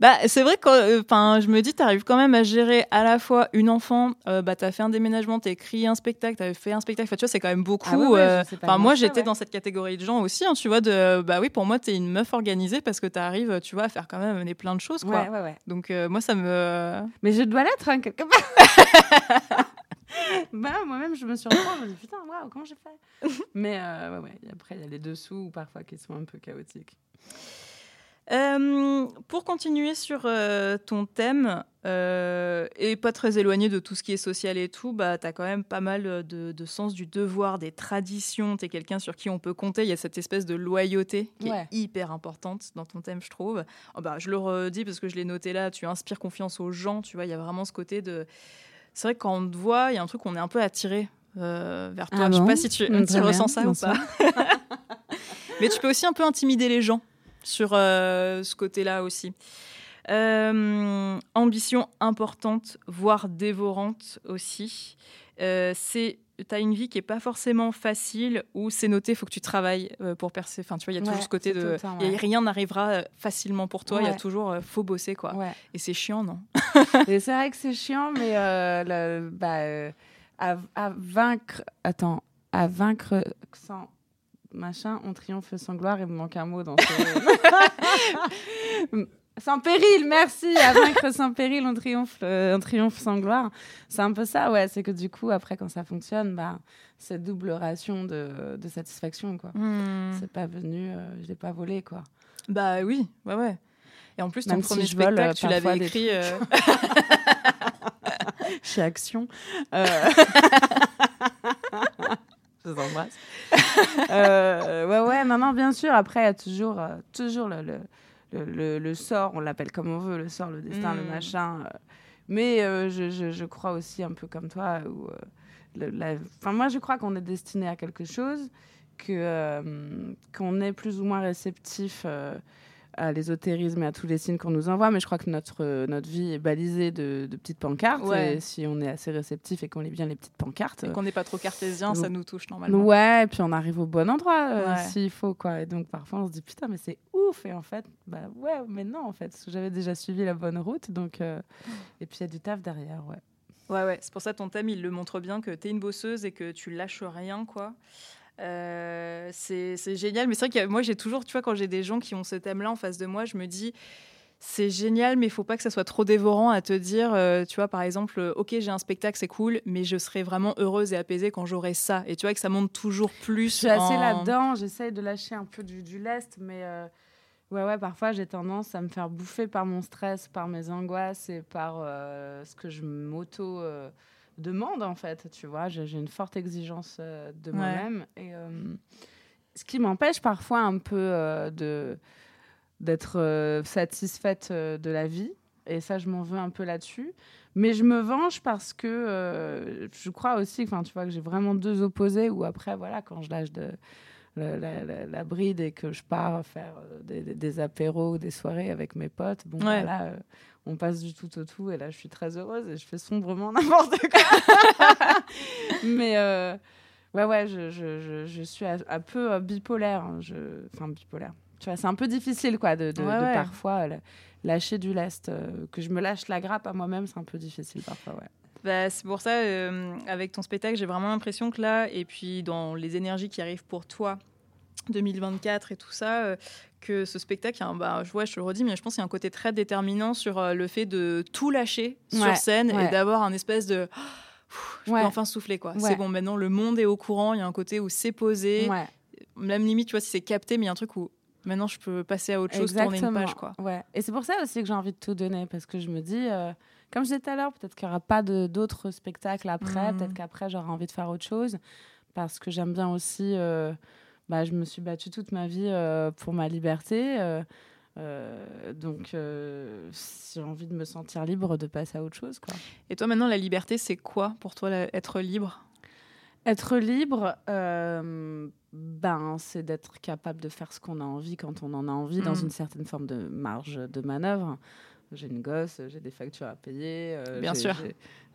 Bah, c'est vrai que enfin, je me dis, tu arrives quand même à gérer à la fois une enfant, euh, bah, tu as fait un déménagement, tu as écrit un spectacle, tu as fait un spectacle. Enfin, tu vois, c'est quand même beaucoup. Ah ouais, ouais, euh, pas moi, j'étais ouais. dans cette catégorie de gens aussi, hein, tu vois, de bah oui, pour moi, tu es une meuf organisée parce que tu arrives, tu vois, à faire quand même plein de choses, quoi. Donc, euh, moi, ça me. Mais je dois l'être, hein, quelque part. bah, moi-même, je me suis retrouvée, je me dis putain, waouh, comment j'ai fait? Mais euh, ouais, après, il y a les dessous, parfois, qui sont un peu chaotiques. Euh, pour continuer sur euh, ton thème, euh, et pas très éloigné de tout ce qui est social et tout, bah, tu as quand même pas mal de, sens du devoir, des traditions. Tu es quelqu'un sur qui on peut compter. Il y a cette espèce de loyauté qui est hyper importante dans ton thème, je trouve. Oh, bah, je le redis parce que je l'ai noté là. Tu inspires confiance aux gens. Tu vois, il y a vraiment ce côté de. C'est vrai que quand on te voit, il y a un truc qu'on est un peu attiré vers toi. Ah je sais pas si tu, tu ressens ça ou pas. Mais tu peux aussi un peu intimider les gens sur euh, ce côté-là aussi. Euh, ambition importante, voire dévorante aussi. Euh, c'est tu as une vie qui est pas forcément facile où c'est noté, il faut que tu travailles pour percer. Enfin, tu vois, il y a toujours ce côté de. et rien n'arrivera facilement pour toi, il y a toujours. faut bosser, quoi. Et c'est chiant, non? C'est vrai que c'est chiant, mais bah, à, à, vaincre. Attends, à vaincre sans machin, on triomphe sans gloire. Il me manque un mot dans ce. sans péril, merci. À vaincre sans péril, on triomphe, euh, on triomphe sans gloire. C'est un peu ça, ouais. C'est que du coup, après, quand ça fonctionne, bah, cette double ration de, de satisfaction, quoi. Hmm. C'est pas venu, euh, je l'ai pas volé, quoi. Bah oui, ouais, ouais. Et en plus, ton premier spectacle, tu l'avais écrit. Euh, Chez Action. je vous embrasse. euh, ouais, ouais, non, non, bien sûr. Après, il y a toujours, euh, toujours le, le, le, le sort, on l'appelle comme on veut, le sort, le destin, le mm. machin. Euh. mais euh, je, je, je, crois aussi un peu comme toi. Où, enfin, moi, je crois qu'on est destiné à quelque chose, que, qu'on est plus ou moins réceptif à l'ésotérisme et à tous les signes qu'on nous envoie, mais je crois que notre, notre vie est balisée de, de petites pancartes. Et si on est assez réceptif et qu'on lit bien les petites pancartes. Et qu'on n'est pas trop cartésien, ça nous touche normalement. Ouais, et puis on arrive au bon endroit euh, s'il faut, quoi. Et donc parfois on se dit putain, mais c'est ouf. Et en fait, bah ouais, mais non, en fait, j'avais déjà suivi la bonne route. Donc, euh, Et puis il y a du taf derrière, ouais. Ouais, ouais, c'est pour ça ton thème, il le montre bien que tu es une bosseuse et que tu lâches rien, quoi. Euh, c'est génial. Mais c'est vrai que moi, j'ai toujours, tu vois, quand j'ai des gens qui ont ce thème-là en face de moi, je me dis, c'est génial, mais il faut pas que ça soit trop dévorant à te dire, euh, tu vois, par exemple, euh, ok, j'ai un spectacle, c'est cool, mais je serai vraiment heureuse et apaisée quand j'aurai ça. Et tu vois que ça monte toujours plus. Je suis assez là-dedans, j'essaye de lâcher un peu du, du lest, mais ouais, ouais, parfois j'ai tendance à me faire bouffer par mon stress, par mes angoisses et par ce que je m'auto demande en fait, tu vois. J'ai une forte exigence euh, de moi-même et euh, ce qui m'empêche parfois un peu euh, de d'être satisfaite de la vie et ça je m'en veux un peu là-dessus. Mais je me venge parce que je crois aussi, enfin tu vois que j'ai vraiment deux opposés où après voilà quand je lâche de la, bride et que je pars faire des, des, apéros ou des soirées avec mes potes, bon voilà on passe du tout au tout et là je suis très heureuse et je fais sombrement n'importe quoi. Mais euh, ouais, ouais, je, je, je, suis un, peu euh, bipolaire. Hein. Enfin, bipolaire. Tu vois, c'est un peu difficile quoi de, de, parfois euh, lâcher du lest. que je me lâche la grappe à moi-même, c'est un peu difficile parfois, ouais. Bah, c'est pour ça, avec ton spectacle, j'ai vraiment l'impression que là, et puis dans les énergies qui arrivent pour toi, 2024 et tout ça, que ce spectacle, bah, je vois, je le redis, mais je pense qu'il y a un côté très déterminant sur euh, le fait de tout lâcher sur scène et d'avoir un espèce de je peux enfin souffler quoi. C'est bon, maintenant le monde est au courant, il y a un côté où c'est posé, même limite, tu vois, si c'est capté, mais il y a un truc où maintenant je peux passer à autre chose, tourner une page quoi. Ouais. Et c'est pour ça aussi que j'ai envie de tout donner parce que je me dis, euh, comme je disais tout à l'heure, peut-être qu'il n'y aura pas d'autres spectacles après, mmh. peut-être qu'après j'aurai envie de faire autre chose parce que j'aime bien aussi. Euh, bah, je me suis battue toute ma vie euh, pour ma liberté. Euh, euh, donc, j'ai envie de me sentir libre de passer à autre chose. Quoi. Et toi, maintenant, la liberté, c'est quoi pour toi, être libre? Être libre, ben, c'est d'être capable de faire ce qu'on a envie quand on en a envie, dans mmh. une certaine forme de marge de manœuvre. J'ai une gosse, j'ai des factures à payer. Bien sûr.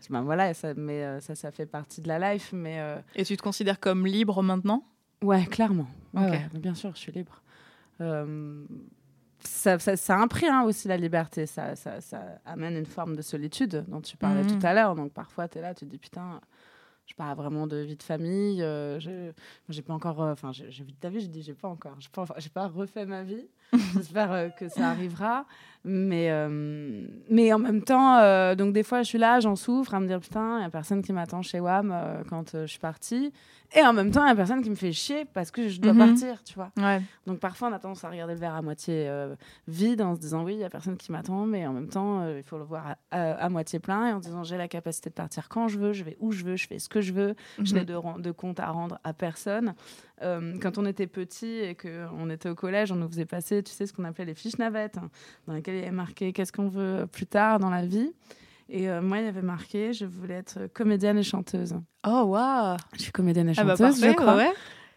Ben, voilà, ça, mais, ça, ça fait partie de la life. Mais, Et tu te considères comme libre maintenant? Ouais, clairement. bien sûr, je suis libre. Euh, ça, ça, a un prix hein, aussi, la liberté. Ça, amène une forme de solitude dont tu parlais tout mhm. à l'heure. Donc parfois, tu es là, tu te dis putain, je parle vraiment de vie de famille. Euh, j'ai pas encore. Euh, enfin, j'ai vu ta vie, je dis j'ai pas encore. J'ai pas, pas refait ma vie. J'espère que ça arrivera. Mais, euh, mais en même temps, euh, donc des fois, je suis là, j'en souffre, à me dire putain, il n'y a personne qui m'attend chez WAM euh, quand je suis partie. Et en même temps, il n'y a personne qui me fait chier parce que je dois Mhm. partir, tu vois. Ouais. Donc parfois, on a tendance à regarder le verre à moitié vide en se disant oui, il n'y a personne qui m'attend, mais en même temps, il faut le voir à, à- à moitié plein et en disant j'ai la capacité de partir quand je veux, je vais où je veux, je fais ce que je veux, je Mhm. n'ai de compte à rendre à personne. Euh, quand on était petit et qu'on était au collège, on nous faisait passer, tu sais, ce qu'on appelait les fiches navettes, hein, dans lesquelles il y avait marqué qu'est-ce qu'on veut plus tard dans la vie? Et euh, moi, il y avait marqué je voulais être comédienne et chanteuse. Oh, waouh Je suis comédienne et Ah bah chanteuse, je parfait, crois. ouais.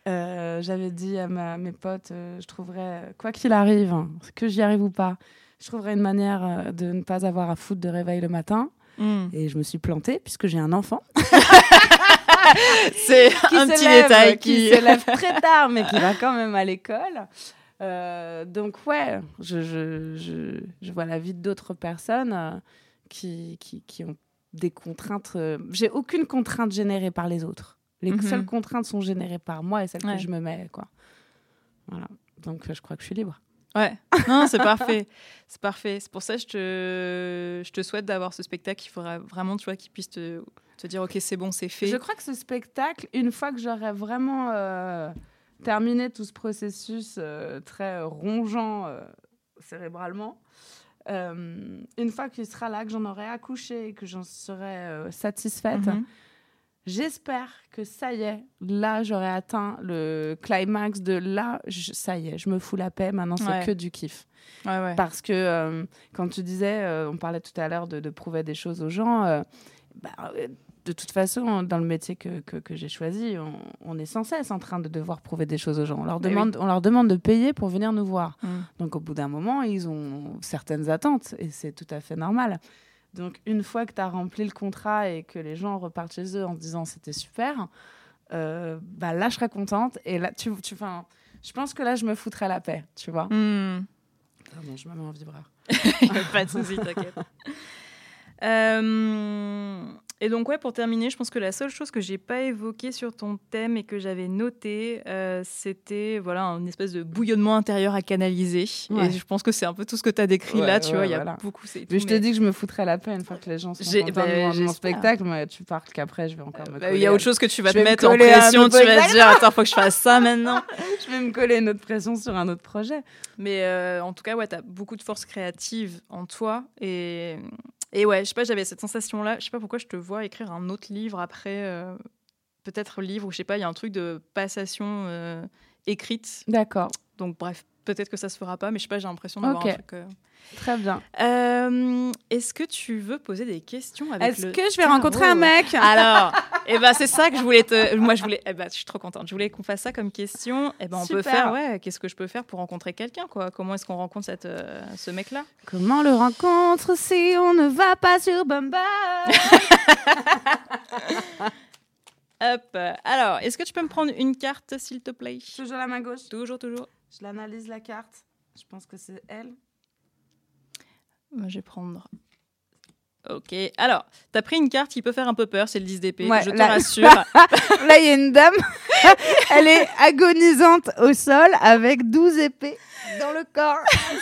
Euh, j'avais dit à ma- mes potes, je trouverais, quoi qu'il arrive, hein, que j'y arrive ou pas, je trouverais une manière de ne pas avoir à foutre de réveil le matin. Mm. Et je me suis plantée puisque j'ai un enfant C'est un petit détail qui qui... s'élève très tard, mais qui va quand même à l'école. Euh, donc ouais, je, je, je, je vois la vie d'autres personnes euh, qui, qui, qui ont des contraintes. euh, J'ai aucune contrainte générée par les autres. Les Mhm. seules contraintes sont générées par moi et celles Ouais. que je me mets. Quoi. Voilà. Donc je crois que je suis libre. Ouais, non, c'est parfait. C'est parfait. C'est pour ça que je te, je te souhaite d'avoir ce spectacle. Il faudra vraiment, tu vois, qu'il puisse te, te dire, OK, c'est bon, c'est fait. Je crois que ce spectacle, une fois que j'aurai vraiment euh, terminé tout ce processus euh, très rongeant euh, cérébralement, euh, une fois qu'il sera là, que j'en aurai accouché et que j'en serai satisfaite, Mhm. J'espère que ça y est, là j'aurai atteint le climax de là, je- ça y est, je me fous la paix, maintenant c'est Ouais. que du kiff. Ouais, ouais. Parce que, euh, quand tu disais, euh, on parlait tout à l'heure de, de prouver des choses aux gens, euh, bah, de toute façon, dans le métier que, que, que j'ai choisi, on, on est sans cesse en train de devoir prouver des choses aux gens. On leur, demande, on leur demande de payer pour venir nous voir. Mm. Donc au bout d'un moment, ils ont certaines attentes et c'est tout à fait normal. Donc une fois que tu as rempli le contrat et que les gens repartent chez eux en se disant c'était super, euh, bah là je serais contente et là tu, tu, 'fin, je pense que là je me foutrais la paix, tu vois. Mm. Pardon, je me mets en vibreur. pas de souci, t'inquiète. Euh, et donc, ouais, pour terminer, je pense que la seule chose que j'ai pas évoquée sur ton thème et que j'avais noté, euh, c'était voilà, une espèce de bouillonnement intérieur à canaliser. Ouais. Et je pense que c'est un peu tout ce que tu as décrit Ouais, là, tu ouais, vois, il y a beaucoup. Mais tout, je te mais- dis que je me foutrais la paix une fois que les gens sont contents bah, de mon- spectacle, mais tu parles qu'après je vais encore me Bah, coller. Il y a autre chose que tu vas te me mettre en un pression, tu vas te dire, attends, faut que je fasse ça maintenant. Je vais me coller une autre pression sur un autre projet. Mais euh, en tout cas, ouais, tu as beaucoup de force créative en toi. Et, et ouais, je sais pas, j'avais cette sensation-là. Je sais pas pourquoi je te vois écrire un autre livre après. euh, Peut-être livre, ou je sais pas, il y a un truc de passation euh, écrite. D'accord, Donc bref, peut-être que ça se fera pas, mais je sais pas, j'ai l'impression d'avoir Ok. un truc. euh. très bien. Euh, Est-ce que tu veux poser des questions avec Est-ce le que je vais rencontrer un mec? Alors, eh ben c'est ça que je voulais te. Moi, je voulais. Eh ben, je suis trop contente. Je voulais qu'on fasse ça comme question. Eh ben, on peut faire. Ouais. Qu'est-ce que je peux faire pour rencontrer quelqu'un, quoi? Comment est-ce qu'on rencontre cette, euh, ce mec-là? Comment le rencontre si on ne va pas sur Bumble? Hop. Alors, est-ce que tu peux me prendre une carte, s'il te plaît? Toujours la main gauche. Toujours, toujours. Je l'analyse la carte. Je pense que c'est elle. Moi, Je vais prendre. Ok. Alors, t'as pris une carte qui peut faire un peu peur, c'est le 10 d'épée. Ouais, je te rassure. Là, il y a une dame. Elle est agonisante au sol avec 12 épées dans le corps.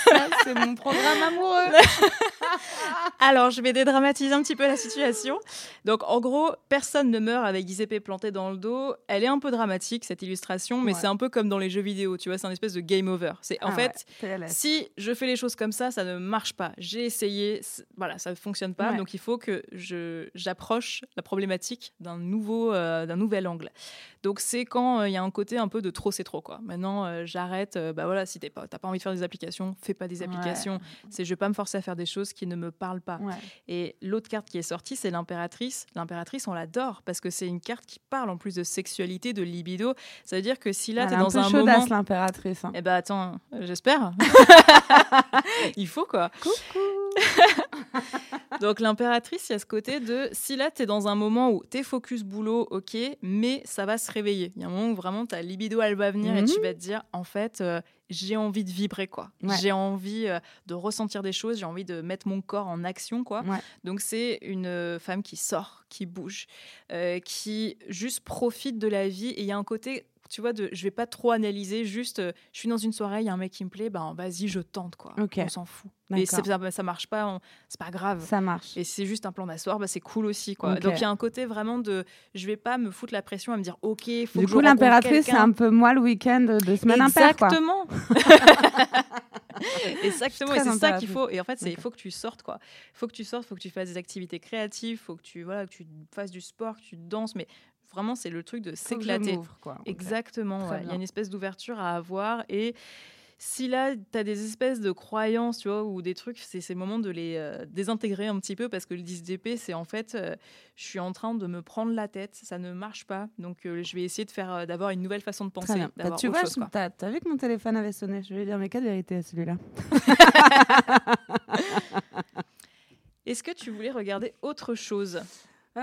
Ça, c'est mon programme amoureux. Alors, je vais dédramatiser un petit peu la situation. Donc, en gros, personne ne meurt avec 10 épées plantées dans le dos. Elle est un peu dramatique, cette illustration, mais Ouais. c'est un peu comme dans les jeux vidéo, tu vois, c'est un espèce de game over. C'est en Ah fait, ouais, si je fais les choses comme ça, ça ne marche pas. J'ai essayé, voilà, ça ne fonctionne pas. Ouais. Donc, il faut que je j'approche la problématique d'un nouveau, euh, d'un nouvel angle. Donc, c'est quand euh, il y a un côté un peu de trop, c'est trop, quoi. Maintenant, euh, j'arrête. euh, bah voilà, si t'es pas, t'as pas envie de faire des applications, fais pas des Ouais. applications. C'est je vais pas me forcer à faire des choses qui ne me parlent pas. Ouais. Et l'autre carte qui est sortie, c'est l'impératrice. L'impératrice, on l'adore parce que c'est une carte qui parle en plus de sexualité, de libido. Ça veut dire que si là, Elle tu est es dans un un, moment. l'impératrice. hein. Eh ben attends, euh, j'espère. Il faut quoi. Donc l'impératrice, il y a ce côté de si là tu es dans un moment où tu es focus boulot, ok, mais ça va se réveiller. Il y a un moment où vraiment ta libido elle va venir et Mhm. tu vas te dire en fait euh, j'ai envie de vibrer quoi. Ouais. J'ai envie euh, de ressentir des choses, j'ai envie de mettre mon corps en action quoi. Ouais. Donc c'est une euh, femme qui sort, qui bouge, qui juste profite de la vie et il y a un côté tu vois, de, je vais pas trop analyser, juste, euh, je suis dans une soirée, il y a un mec qui me plaît, ben vas-y, je tente, quoi. On s'en fout. Et ça, ça marche pas, c'est pas grave. Ça marche. Et c'est juste un plan d'asseoir, bah, c'est cool aussi, quoi. Donc il y a un côté vraiment de, je vais pas me foutre la pression à me dire, ok, faut Du que coup, l'impératrice, c'est un peu moi le week-end de semaine. Exactement. Exactement. Je Et c'est ça qu'il faut. Et en fait, c'est il faut que tu sortes, quoi. Il faut que tu sortes, il faut que tu fasses des activités créatives, il faut que tu voilà, que tu fasses du sport, que tu danses. Mais vraiment, c'est le truc de s'éclater. Exactement. Ouais. Il y a une espèce d'ouverture à avoir et si là, tu as des espèces de croyances, tu vois, ou des trucs, c'est c'est le moment de les euh, désintégrer un petit peu parce que le 10 d'épée, c'est en fait, euh, je suis en train de me prendre la tête, ça ne marche pas. Donc, euh, je vais essayer de faire, d'avoir une nouvelle façon de penser. Bah, tu vois, t'as as vu que mon téléphone avait sonné? Je vais dire, mais quelle vérité à celui-là? Est-ce que tu voulais regarder autre chose? Euh,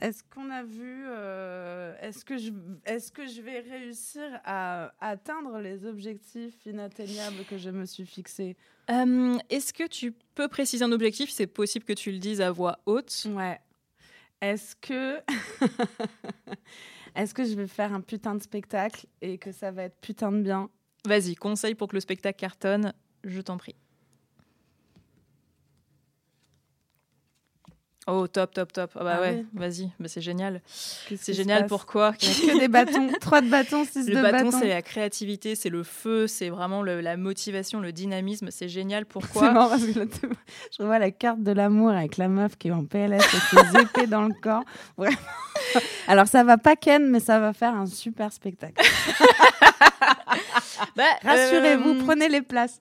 Est-ce qu'on a vu euh, Est-ce que je est-ce que je vais réussir à atteindre les objectifs inatteignables que je me suis fixés? Euh, Est-ce que tu peux préciser un objectif? C'est possible que tu le dises à voix haute. Ouais. Est-ce que est-ce que je vais faire un putain de spectacle et que ça va être putain de bien? Vas-y, conseil pour que le spectacle cartonne, je t'en prie. Oh, top, top, top. Ah bah Ah ouais, oui. vas-y, bah c'est génial. C'est génial, pourquoi Il y a que des bâtons, trois de bâtons, six Le de bâton, bâtons. c'est la créativité, c'est le feu, c'est vraiment le- la motivation, le dynamisme. C'est génial. C'est Pourquoi marrant parce que là, je revois la carte de l'amour avec la meuf qui est en PLS avec ses épées dans le corps. Vraiment. Alors ça va pas Ken, mais ça va faire un super spectacle. Bah, Rassurez-vous, euh, prenez les places.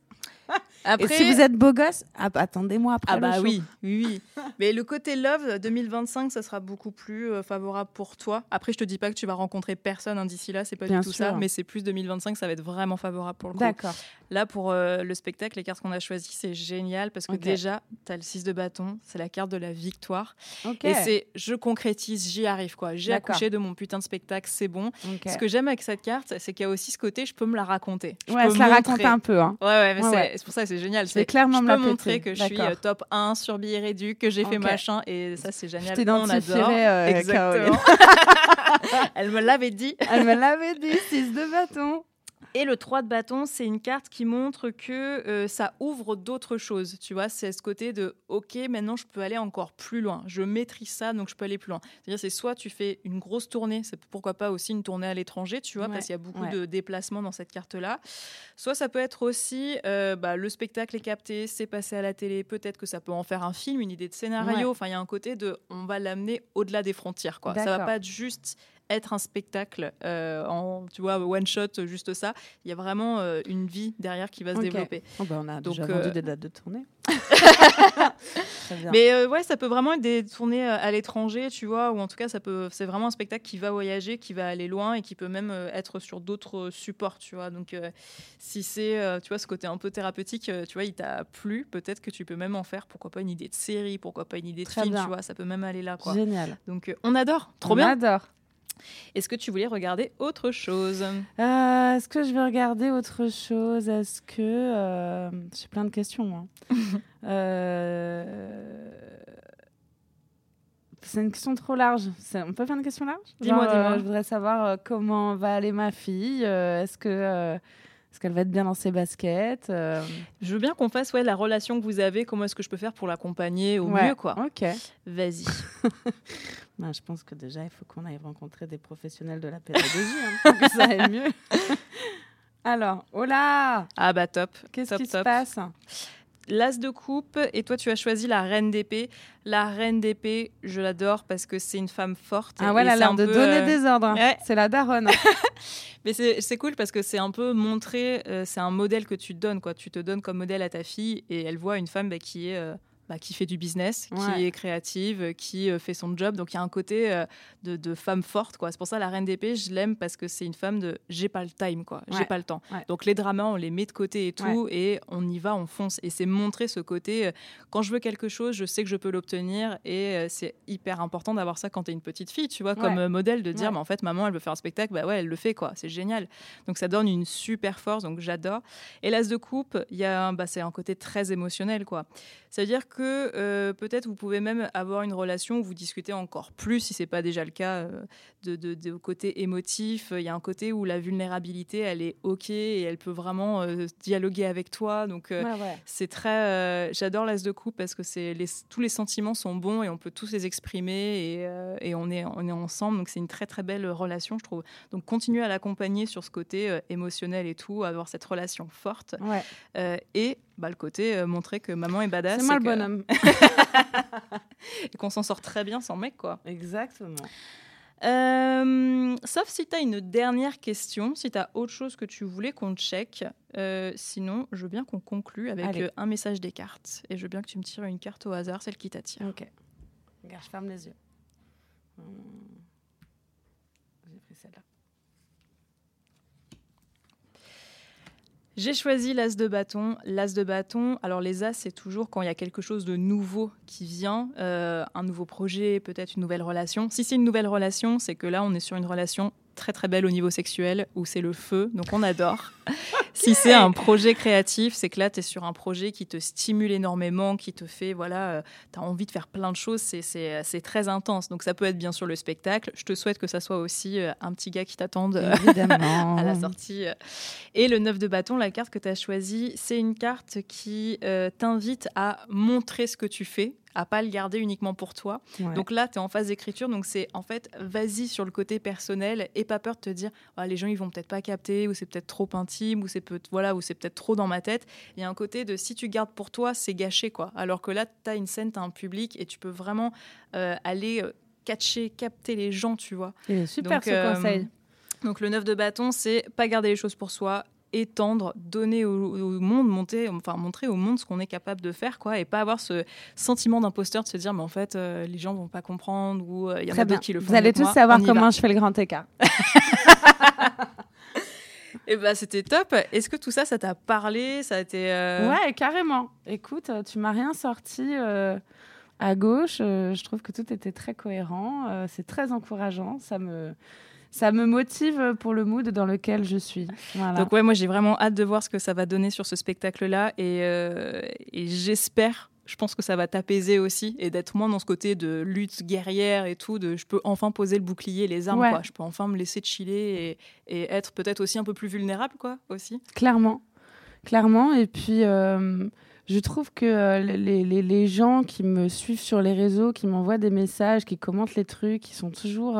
Après, Et si vous êtes beau gosse, ah bah, attendez-moi après Ah le bah show. oui, oui. Mais le côté love 2025, ça sera beaucoup plus euh, favorable pour toi. Après, je te dis pas que tu vas rencontrer personne hein, d'ici là, c'est pas Bien du tout ça. Mais c'est plus 2025, ça va être vraiment favorable pour le coup. D'accord. Là, pour euh, le spectacle, les cartes qu'on a choisies, c'est génial parce que déjà, tu as le 6 de bâton, c'est la carte de la victoire. Ok. Et c'est je concrétise, j'y arrive quoi. J'ai accouché de mon putain de spectacle, c'est bon. Ok. Ce que j'aime avec cette carte, c'est qu'il y a aussi ce côté, je peux me la raconter. Je Ouais, peux se la raconte un peu. Hein. Ouais, ouais, mais Ouais, c'est ouais. pour ça que c'est génial. Je C'est- clairement je me la montrer que je suis euh, top 1 sur billet réduit, que j'ai fait Ok. machin, et ça c'est Je génial. On t'identifierai, adore. euh, Exactement. Elle me l'avait dit. Elle me l'avait dit, 6 de bâton. Et le 3 de bâton, c'est une carte qui montre que euh, ça ouvre d'autres choses. Tu vois, c'est ce côté de OK, maintenant je peux aller encore plus loin. Je maîtrise ça, donc je peux aller plus loin. C'est-à-dire, c'est soit tu fais une grosse tournée, c'est pourquoi pas aussi une tournée à l'étranger, tu vois, Ouais, parce qu'il y a beaucoup ouais. de déplacements dans cette carte-là. Soit ça peut être aussi euh, bah, le spectacle est capté, c'est passé à la télé, peut-être que ça peut en faire un film, une idée de scénario. Ouais. Enfin, il y a un côté de on va l'amener au-delà des frontières. Quoi. Ça va pas être juste être un spectacle euh, en tu vois one shot juste ça il y a vraiment euh, une vie derrière qui va se développer Oh bah, on a Donc, déjà euh, vendu des dates de tournée. Mais euh, ouais ça peut vraiment être des tournées euh, à l'étranger tu vois ou en tout cas ça peut c'est vraiment un spectacle qui va voyager qui va aller loin et qui peut même euh, être sur d'autres euh, supports tu vois donc euh, si c'est euh, tu vois ce côté un peu thérapeutique euh, tu vois il t'a plu peut-être que tu peux même en faire pourquoi pas une idée de série pourquoi pas une idée de Très film bien. tu vois ça peut même aller là quoi Génial. donc euh, on adore trop On bien adore. Est-ce que tu voulais regarder autre chose? Euh, Est-ce que je vais regarder autre chose? Est-ce que. euh, J'ai plein de questions. moi. Euh, C'est une question trop large. On peut faire une question large? Dis-moi, dis-moi. Je voudrais savoir comment va aller ma fille? Est-ce que. Est-ce qu'elle va être bien dans ses baskets euh, Je veux bien qu'on fasse ouais, la relation que vous avez, comment est-ce que je peux faire pour l'accompagner au ouais, mieux, quoi. Ok. Vas-y. Ben, je pense que déjà, il faut qu'on aille rencontrer des professionnels de la pédagogie hein, pour que ça aille mieux. Alors, là Ah bah top. Qu'est-ce qui se passe? L'as de coupe, et toi tu as choisi la reine d'épée. La reine d'épée, je l'adore parce que c'est une femme forte. Ah ouais, elle a l'air de peu, donner euh, des ordres. ouais. C'est la daronne. Mais c'est c'est cool parce que c'est un peu montrer, euh, c'est un modèle que tu te donnes, quoi. Tu te donnes comme modèle à ta fille et elle voit une femme bah, qui est. euh, bah, qui fait du business, Ouais. qui est créative, qui euh, fait son job. Donc il y a un côté euh, de, de femme forte. quoi. C'est pour ça la reine d'épée, je l'aime parce que c'est une femme de j'ai pas le time, quoi. J'ai Ouais. pas le temps. Ouais. Donc les dramas, on les met de côté et tout, et on y va, on fonce. Et c'est montrer ce côté, euh, quand je veux quelque chose, je sais que je peux l'obtenir, et c'est hyper important d'avoir ça quand tu es une petite fille, tu vois, comme modèle, de dire, mais en fait, maman, elle veut faire un spectacle, bah ouais, elle le fait, quoi. C'est génial. Donc ça donne une super force, donc j'adore. Et l'as de coupe, il y a bah, c'est un côté très émotionnel, quoi. Ça veut dire que euh, peut-être vous pouvez même avoir une relation où vous discutez encore plus, si c'est pas déjà le cas, euh, de, de, côté émotif. Il y a un côté où la vulnérabilité, elle est ok et elle peut vraiment euh, dialoguer avec toi. Donc c'est très. J'adore l'as de coupe parce que c'est les, tous les sentiments sont bons et on peut tous les exprimer et, et on est on est ensemble. Donc c'est une très très belle relation, je trouve. Donc continuer à l'accompagner sur ce côté émotionnel et tout, avoir cette relation forte. et bah, le côté montrer que maman est badass. C'est moi le bonhomme. et qu'on s'en sort très bien sans mec, quoi. Exactement. Euh, sauf si tu as une dernière question, si tu as autre chose que tu voulais qu'on check. Euh, sinon, je veux bien qu'on conclue avec euh, un message des cartes. Et je veux bien que tu me tires une carte au hasard, celle qui t'attire. Ok. Regarde, je ferme les yeux. Hmm. J'ai pris celle-là. J'ai choisi l'as de bâton. L'as de bâton, alors les as, c'est toujours quand il y a quelque chose de nouveau qui vient, euh, un nouveau projet, peut-être une nouvelle relation. Si c'est une nouvelle relation, c'est que là, on est sur une relation très très belle au niveau sexuel, où c'est le feu, donc on adore. Si c'est un projet créatif, c'est que là, tu es sur un projet qui te stimule énormément, qui te fait, voilà, euh, tu as envie de faire plein de choses, c'est très intense. Donc ça peut être bien sûr le spectacle. Je te souhaite que ça soit aussi euh, un petit gars qui t'attende euh, à la sortie. Et le 9 de bâton, la carte que tu as choisie, c'est une carte qui t'invite à montrer ce que tu fais à pas le garder uniquement pour toi. Donc là, tu es en phase d'écriture, donc c'est en fait, vas-y sur le côté personnel et pas peur de te dire, ah, les gens, ils vont peut-être pas capter, ou c'est peut-être trop intime, ou c'est peut voilà, ou c'est peut-être trop dans ma tête. Il y a un côté de si tu gardes pour toi, c'est gâché, quoi. Alors que là, tu as une scène, tu as un public, et tu peux vraiment euh, aller euh, catcher, capter les gens, tu vois. super ce euh, conseil. Donc le neuf de bâton, c'est pas garder les choses pour soi, étendre, donner au, monde, monter, enfin montrer au monde ce qu'on est capable de faire, quoi, et pas avoir ce sentiment d'imposteur de se dire, mais en fait, euh, les gens vont pas comprendre ou euh, il y en a d'autres qui le font. Vous allez tous savoir comment je fais le grand écart. Et eh bah c'était top. Est-ce que tout ça, ça t'a parlé Ça a été. Euh, ouais, carrément. Écoute, tu m'as rien sorti à gauche. je trouve que tout était très cohérent. c'est très encourageant. Ça me ça me motive pour le mood dans lequel je suis. Donc ouais, moi j'ai vraiment hâte de voir ce que ça va donner sur ce spectacle-là et, euh, j'espère, je pense que ça va t'apaiser aussi et d'être moins dans ce côté de lutte guerrière et tout, de je peux enfin poser le bouclier, les armes, quoi. Je peux enfin me laisser chiller et, et, être peut-être aussi un peu plus vulnérable, quoi, aussi. Clairement, clairement. Et puis... Euh, je trouve que euh, les, les, les, gens qui me suivent sur les réseaux, qui m'envoient des messages, qui commentent les trucs, qui sont toujours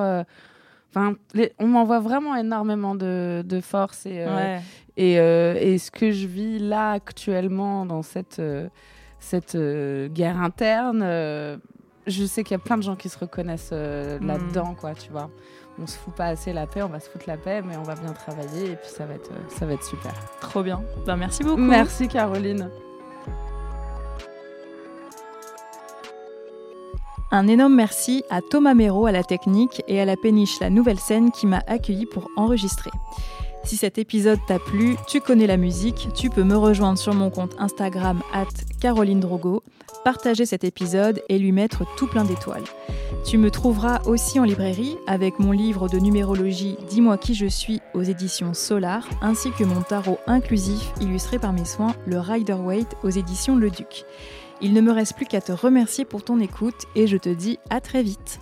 Enfin, on m'envoie vraiment énormément de, de force et, euh, et, euh, et, ce que je vis là actuellement dans cette, euh, cette guerre interne, je sais qu'il y a plein de gens qui se reconnaissent hmm. là-dedans, quoi, tu vois. On se fout pas assez la paix, on va se foutre la paix, mais on va bien travailler et puis ça va être, ça va être super. Trop bien. Ben, merci beaucoup. Merci Caroline. Un énorme merci à Thomas Méraud à la technique et à la péniche La Nouvelle Scène qui m'a accueilli pour enregistrer. Si cet épisode t'a plu, tu connais la musique, tu peux me rejoindre sur mon compte Instagram at Caroline Drogo, partager cet épisode et lui mettre tout plein d'étoiles. Tu me trouveras aussi en librairie avec mon livre de numérologie Dis-moi qui je suis aux éditions Solar, ainsi que mon tarot inclusif illustré par mes soins, le Rider Waite aux éditions Le Duc. Il ne me reste plus qu'à te remercier pour ton écoute et je te dis à très vite.